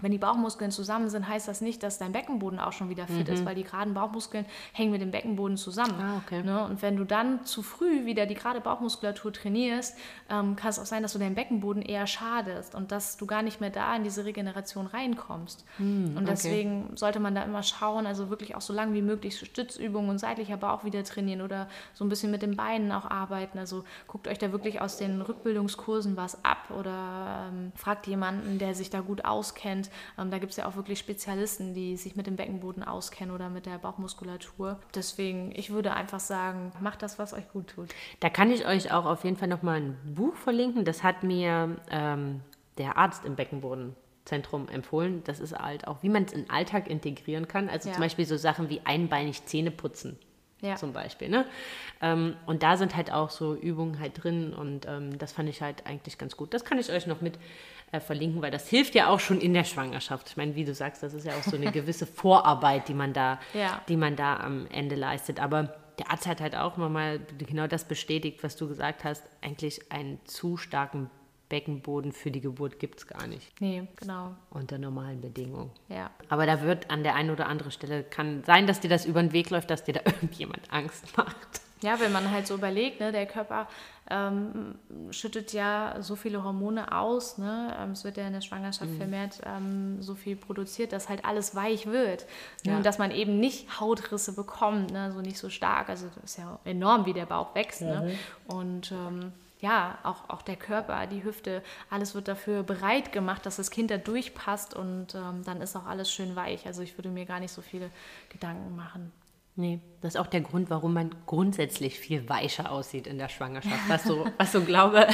wenn die Bauchmuskeln zusammen sind, heißt das nicht, dass dein Beckenboden auch schon wieder fit mhm. ist, weil die geraden Bauchmuskeln hängen mit dem Beckenboden zusammen. Ah, okay. ne? Und wenn du dann zu früh wieder die gerade Bauchmuskulatur trainierst, ähm, kann es auch sein, dass du deinen Beckenboden eher schadest und dass du gar nicht mehr da in diese Regeneration reinkommst. Mhm, und deswegen okay. sollte man da immer schauen, also wirklich auch so lange wie möglich Stützübungen und seitlicher Bauch wieder trainieren oder so ein bisschen mit den Beinen auch arbeiten. Also guckt euch da wirklich aus den Rückbildungskursen was ab oder ähm, fragt jemanden, der sich da gut auskennt ähm, da gibt es ja auch wirklich Spezialisten, die sich mit dem Beckenboden auskennen oder mit der Bauchmuskulatur. Deswegen, ich würde einfach sagen, macht das, was euch gut tut. Da kann ich euch auch auf jeden Fall nochmal ein Buch verlinken. Das hat mir ähm, der Arzt im Beckenbodenzentrum empfohlen. Das ist halt auch, wie man es in den Alltag integrieren kann. Also ja. zum Beispiel so Sachen wie einbeinig Zähne putzen. Ja. Zum Beispiel. Ne? Ähm, und da sind halt auch so Übungen halt drin und ähm, das fand ich halt eigentlich ganz gut. Das kann ich euch noch mit äh, verlinken, weil das hilft ja auch schon in der Schwangerschaft. Ich meine, wie du sagst, das ist ja auch so eine gewisse Vorarbeit, die man da, ja. die man da am Ende leistet. Aber der Arzt hat halt auch nochmal genau das bestätigt, was du gesagt hast. Eigentlich einen zu starken Beckenboden für die Geburt gibt es gar nicht. Nee, genau. Unter normalen Bedingungen. Ja. Aber da wird an der einen oder anderen Stelle, kann sein, dass dir das über den Weg läuft, dass dir da irgendjemand Angst macht. Ja, wenn man halt so überlegt, ne, der Körper ähm, schüttet ja so viele Hormone aus, ne? Ähm, es wird ja in der Schwangerschaft mhm. vermehrt ähm, so viel produziert, dass halt alles weich wird. Ne? Ja. Und dass man eben nicht Hautrisse bekommt, ne? so nicht so stark. Also das ist ja enorm, wie der Bauch wächst. Mhm. Ne? Und ähm, ja, auch, auch der Körper, die Hüfte, alles wird dafür bereit gemacht, dass das Kind da durchpasst und ähm, dann ist auch alles schön weich. Also ich würde mir gar nicht so viele Gedanken machen. Nee, das ist auch der Grund, warum man grundsätzlich viel weicher aussieht in der Schwangerschaft. Was so, was so glaube,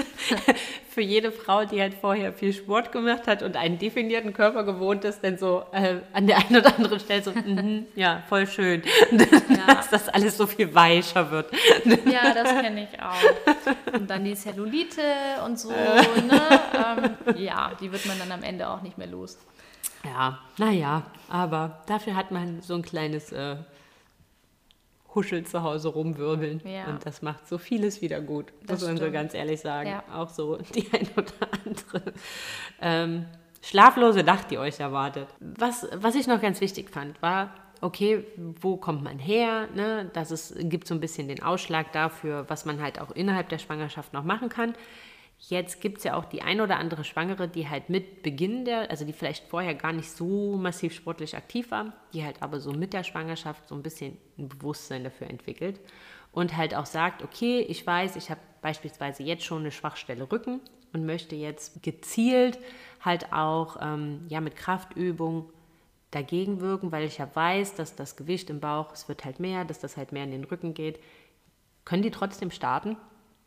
für jede Frau, die halt vorher viel Sport gemacht hat und einen definierten Körper gewohnt ist, dann so äh, an der einen oder anderen Stelle so, mm, ja, voll schön, ja. dass das alles so viel weicher wird. ja, das kenne ich auch. Und dann die Zellulite und so, ne? Ähm, ja, die wird man dann am Ende auch nicht mehr los. Ja, naja, aber dafür hat man so ein kleines äh, Huschel zu Hause rumwirbeln. Ja. Und das macht so vieles wieder gut, das muss man so ganz ehrlich sagen. Ja. Auch so die ein oder andere ähm, schlaflose Nacht, die euch erwartet. Was, was ich noch ganz wichtig fand, war, okay, wo kommt man her? Ne? Das ist, gibt so ein bisschen den Ausschlag dafür, was man halt auch innerhalb der Schwangerschaft noch machen kann. Jetzt gibt es ja auch die ein oder andere Schwangere, die halt mit Beginn der, also die vielleicht vorher gar nicht so massiv sportlich aktiv war, die halt aber so mit der Schwangerschaft so ein bisschen ein Bewusstsein dafür entwickelt und halt auch sagt, okay, ich weiß, ich habe beispielsweise jetzt schon eine Schwachstelle Rücken und möchte jetzt gezielt halt auch ähm, ja, mit Kraftübung dagegen wirken, weil ich ja weiß, dass das Gewicht im Bauch, es wird halt mehr, dass das halt mehr in den Rücken geht. Können die trotzdem starten?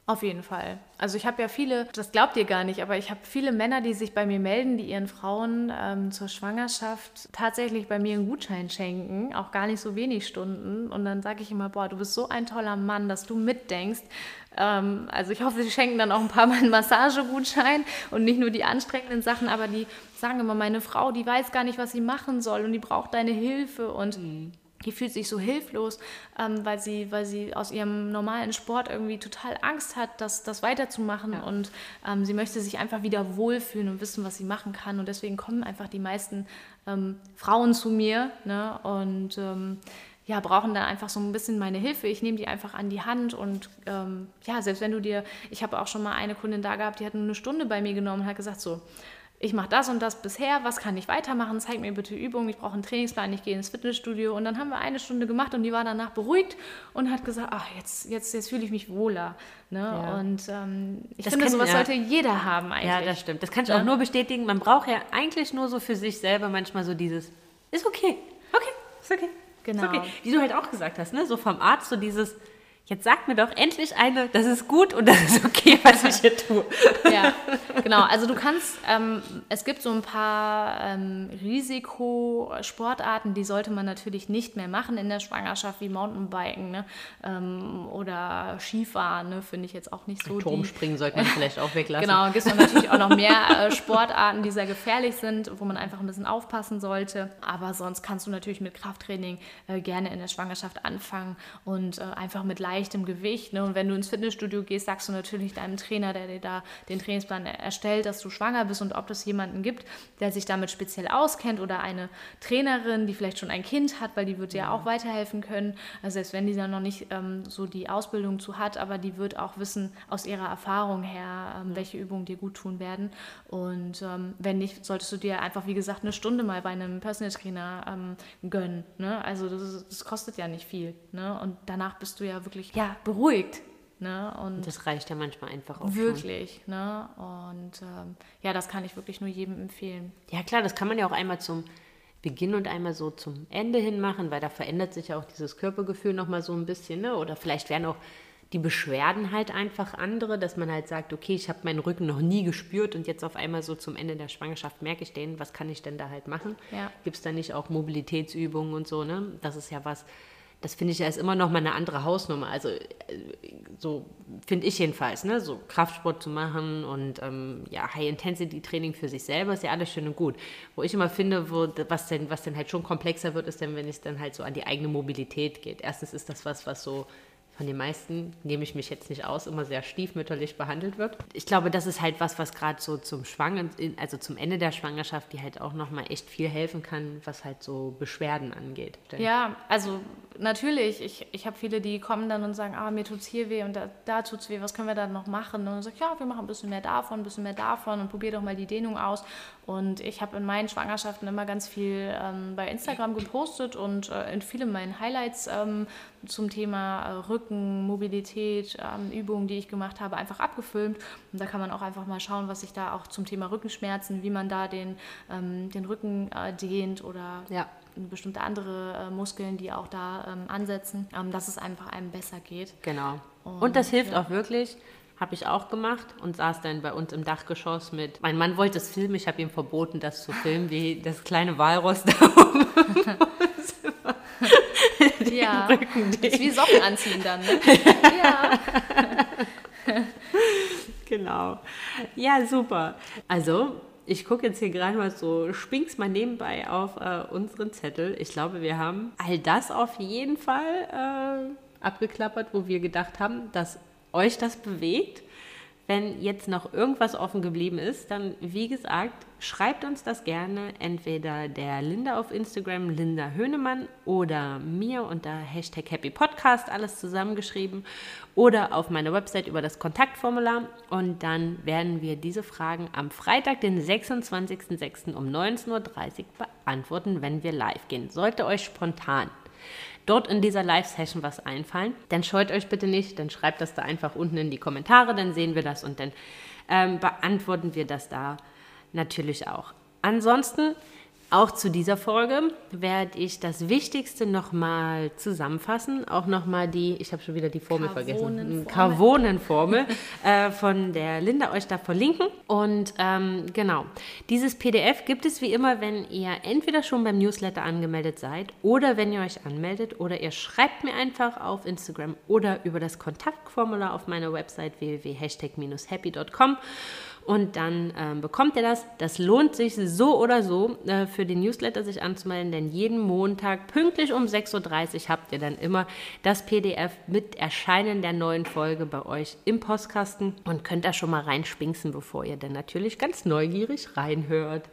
Auf jeden Fall. Also ich habe ja viele, das glaubt ihr gar nicht, aber ich habe viele Männer, die sich bei mir melden, die ihren Frauen ähm, zur Schwangerschaft tatsächlich bei mir einen Gutschein schenken, auch gar nicht so wenig Stunden. Und dann sage ich immer, boah, du bist so ein toller Mann, dass du mitdenkst. Ähm, also ich hoffe, sie schenken dann auch ein paar Mal einen Massagegutschein und nicht nur die anstrengenden Sachen, aber die sagen immer, meine Frau, die weiß gar nicht, was sie machen soll und die braucht deine Hilfe und mhm die fühlt sich so hilflos, ähm, weil, sie, weil sie aus ihrem normalen Sport irgendwie total Angst hat, das, das weiterzumachen. Ja. Und ähm, sie möchte sich einfach wieder wohlfühlen und wissen, was sie machen kann. Und deswegen kommen einfach die meisten ähm, Frauen zu mir ne? und ähm, ja, brauchen dann einfach so ein bisschen meine Hilfe. Ich nehme die einfach an die Hand und ähm, ja, selbst wenn du dir, ich habe auch schon mal eine Kundin da gehabt, die hat nur eine Stunde bei mir genommen und hat gesagt, so, ich mache das und das bisher, was kann ich weitermachen, zeig mir bitte Übungen, ich brauche einen Trainingsplan, ich gehe ins Fitnessstudio und dann haben wir eine Stunde gemacht und die war danach beruhigt und hat gesagt, ach, jetzt, jetzt, jetzt fühle ich mich wohler. Ne? Ja. Und ähm, ich das finde, kann, sowas ja. sollte jeder haben eigentlich. Ja, das stimmt. Das kann ich ja. auch nur bestätigen. Man braucht ja eigentlich nur so für sich selber manchmal so dieses, ist okay, okay, ist okay. Genau. Ist okay. Wie du halt auch gesagt hast, ne? so vom Arzt so dieses, jetzt sag mir doch endlich eine, das ist gut und das ist okay, was ich hier tue. Ja, genau. Also du kannst, ähm, es gibt so ein paar ähm, Risikosportarten, die sollte man natürlich nicht mehr machen in der Schwangerschaft, wie Mountainbiken ne? Ähm, oder Skifahren, ne? finde ich jetzt auch nicht so. Turmspringen sollte man vielleicht auch weglassen. Genau, gibt es natürlich auch noch mehr äh, Sportarten, die sehr gefährlich sind, wo man einfach ein bisschen aufpassen sollte. Aber sonst kannst du natürlich mit Krafttraining äh, gerne in der Schwangerschaft anfangen und äh, einfach mit Leistung leichtem Gewicht. Ne? Und wenn du ins Fitnessstudio gehst, sagst du natürlich deinem Trainer, der dir da den Trainingsplan erstellt, dass du schwanger bist und ob es jemanden gibt, der sich damit speziell auskennt oder eine Trainerin, die vielleicht schon ein Kind hat, weil die wird dir ja auch weiterhelfen können. Also selbst wenn die dann noch nicht ähm, so die Ausbildung zu hat, aber die wird auch wissen aus ihrer Erfahrung her, ähm, welche Übungen dir gut tun werden. Und ähm, wenn nicht, solltest du dir einfach, wie gesagt, eine Stunde mal bei einem Personal Trainer ähm, gönnen. Ne? Also das, das, kostet ja nicht viel. Ne? Und danach bist du ja wirklich wirklich ja, beruhigt. Ne? Und das reicht ja manchmal einfach auch. Wirklich. Schon. Ne? Und ähm, ja, das kann ich wirklich nur jedem empfehlen. Ja, klar, das kann man ja auch einmal zum Beginn und einmal so zum Ende hin machen, weil da verändert sich ja auch dieses Körpergefühl nochmal so ein bisschen. Ne? Oder vielleicht werden auch die Beschwerden halt einfach andere, dass man halt sagt, okay, ich habe meinen Rücken noch nie gespürt und jetzt auf einmal so zum Ende der Schwangerschaft merke ich den, was kann ich denn da halt machen? Ja. Gibt es da nicht auch Mobilitätsübungen und so, ne? Das ist ja was, das finde ich ja immer noch mal eine andere Hausnummer. Also äh, so finde ich jedenfalls, ne? So Kraftsport zu machen und ähm, ja High-Intensity-Training für sich selber ist ja alles schön und gut. Wo ich immer finde, wo, was denn was denn halt schon komplexer wird, ist dann, wenn es dann halt so an die eigene Mobilität geht. Erstens ist das was, was so von den meisten, nehme ich mich jetzt nicht aus, immer sehr stiefmütterlich behandelt wird. Ich glaube, das ist halt was, was gerade so zum Schwanger, also zum Ende der Schwangerschaft, die halt auch nochmal echt viel helfen kann, was halt so Beschwerden angeht. Ja, also natürlich, ich, ich habe viele, die kommen dann und sagen, ah, mir tut's hier weh und da, da tut's weh, was können wir dann noch machen? Und dann sage ich, ja, wir machen ein bisschen mehr davon, ein bisschen mehr davon und probier doch mal die Dehnung aus. Und ich habe in meinen Schwangerschaften immer ganz viel ähm, bei Instagram gepostet und äh, in vielen meinen Highlights ähm, zum Thema äh, Rücken, Mobilität, ähm, Übungen, die ich gemacht habe, einfach abgefilmt. Und da kann man auch einfach mal schauen, was ich da auch zum Thema Rückenschmerzen, wie man da den, ähm, den Rücken äh, dehnt oder ja bestimmte andere äh, Muskeln, die auch da ähm, ansetzen, ähm, dass es einfach einem besser geht. Genau. Und, und das hilft ja. auch wirklich. Habe ich auch gemacht und saß dann bei uns im Dachgeschoss mit. Mein Mann wollte es filmen, ich habe ihm verboten, das zu filmen, wie das kleine Walross da oben. ja, ist wie Socken anziehen dann. Ne? ja. genau. Ja, super. Also, ich gucke jetzt hier gerade mal so, spink's mal nebenbei auf äh, unseren Zettel. Ich glaube, wir haben all das auf jeden Fall äh, abgeklappert, wo wir gedacht haben, dass euch das bewegt. Wenn jetzt noch irgendwas offen geblieben ist, dann wie gesagt, schreibt uns das gerne entweder der Linda auf Instagram, Linda Hönemann, oder mir unter Hashtag Happy Podcast, alles zusammengeschrieben, oder auf meiner Website über das Kontaktformular. Und dann werden wir diese Fragen am Freitag, den 26.06. um 19.30 Uhr beantworten, wenn wir live gehen. Sollte euch spontan dort in dieser Live-Session was einfallen, dann scheut euch bitte nicht, dann schreibt das da einfach unten in die Kommentare, dann sehen wir das und dann ähm, beantworten wir das da natürlich auch. Ansonsten auch zu dieser Folge werde ich das Wichtigste nochmal zusammenfassen. Auch nochmal die, ich habe schon wieder die Formel vergessen, Carbonenformel äh, von der Linda euch da verlinken. Und ähm, genau, dieses PDF gibt es wie immer, wenn ihr entweder schon beim Newsletter angemeldet seid oder wenn ihr euch anmeldet oder ihr schreibt mir einfach auf Instagram oder über das Kontaktformular auf meiner Website www.hashtag-happy.com und dann ähm, bekommt ihr das. Das lohnt sich so oder so äh, für den Newsletter sich anzumelden, denn jeden Montag pünktlich um 6.30 Uhr habt ihr dann immer das PDF mit Erscheinen der neuen Folge bei euch im Postkasten und könnt da schon mal reinspinksen, bevor ihr dann natürlich ganz neugierig reinhört.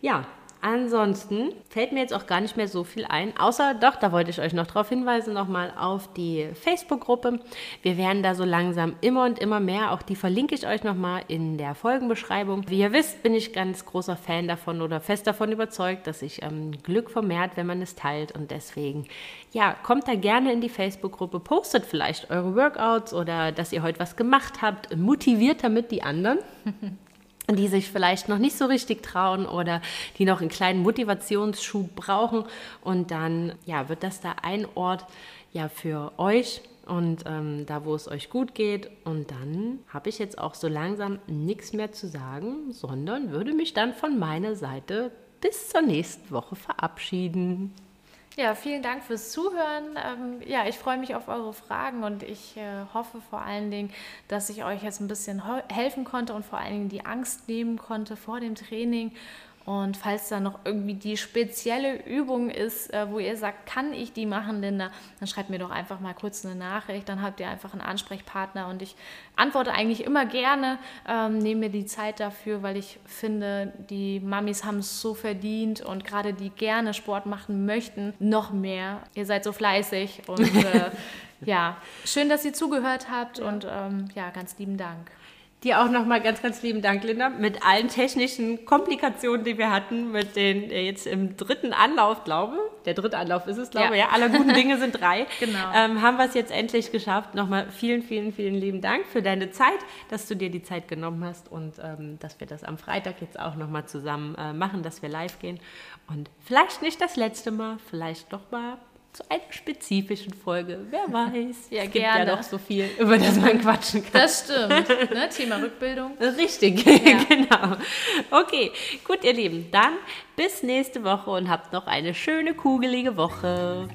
Ja, ansonsten fällt mir jetzt auch gar nicht mehr so viel ein, außer doch, da wollte ich euch noch darauf hinweisen, nochmal auf die Facebook-Gruppe. Wir werden da so langsam immer und immer mehr, auch die verlinke ich euch nochmal in der Folgenbeschreibung. Wie ihr wisst, bin ich ganz großer Fan davon oder fest davon überzeugt, dass sich ähm, Glück vermehrt, wenn man es teilt und deswegen, ja, kommt da gerne in die Facebook-Gruppe, postet vielleicht eure Workouts oder dass ihr heute was gemacht habt, motiviert damit die anderen. die sich vielleicht noch nicht so richtig trauen oder die noch einen kleinen Motivationsschub brauchen. Und dann ja, wird das da ein Ort ja für euch und ähm, da, wo es euch gut geht. Und dann habe ich jetzt auch so langsam nichts mehr zu sagen, sondern würde mich dann von meiner Seite bis zur nächsten Woche verabschieden. Ja, vielen Dank fürs Zuhören. Ähm, ja, ich freue mich auf eure Fragen und ich äh, hoffe vor allen Dingen, dass ich euch jetzt ein bisschen helfen konnte und vor allen Dingen die Angst nehmen konnte vor dem Training und falls da noch irgendwie die spezielle Übung ist, äh, wo ihr sagt, kann ich die machen, Linda, dann schreibt mir doch einfach mal kurz eine Nachricht. Dann habt ihr einfach einen Ansprechpartner und ich antworte eigentlich immer gerne, ähm, nehme mir die Zeit dafür, weil ich finde, die Mamis haben es so verdient und gerade die gerne Sport machen möchten, noch mehr. Ihr seid so fleißig und äh, ja, schön, dass ihr zugehört habt und ähm, ja, ganz lieben Dank. Dir auch nochmal ganz, ganz lieben Dank, Linda, mit allen technischen Komplikationen, die wir hatten, mit den äh, jetzt im dritten Anlauf, glaube der dritte Anlauf ist es, glaube ich, ja. ja, aller guten Dinge sind drei, genau. ähm, haben wir es jetzt endlich geschafft. Nochmal vielen, vielen, vielen lieben Dank für deine Zeit, dass du dir die Zeit genommen hast und ähm, dass wir das am Freitag jetzt auch nochmal zusammen äh, machen, dass wir live gehen. Und vielleicht nicht das letzte Mal, vielleicht doch mal zu einer spezifischen Folge. Wer weiß. Ja, es gibt gerne. ja doch so viel, über das man quatschen kann. Das stimmt. Ne? Thema Rückbildung. Richtig, ja. genau. Okay, gut, ihr Lieben. Dann bis nächste Woche und habt noch eine schöne, kugelige Woche.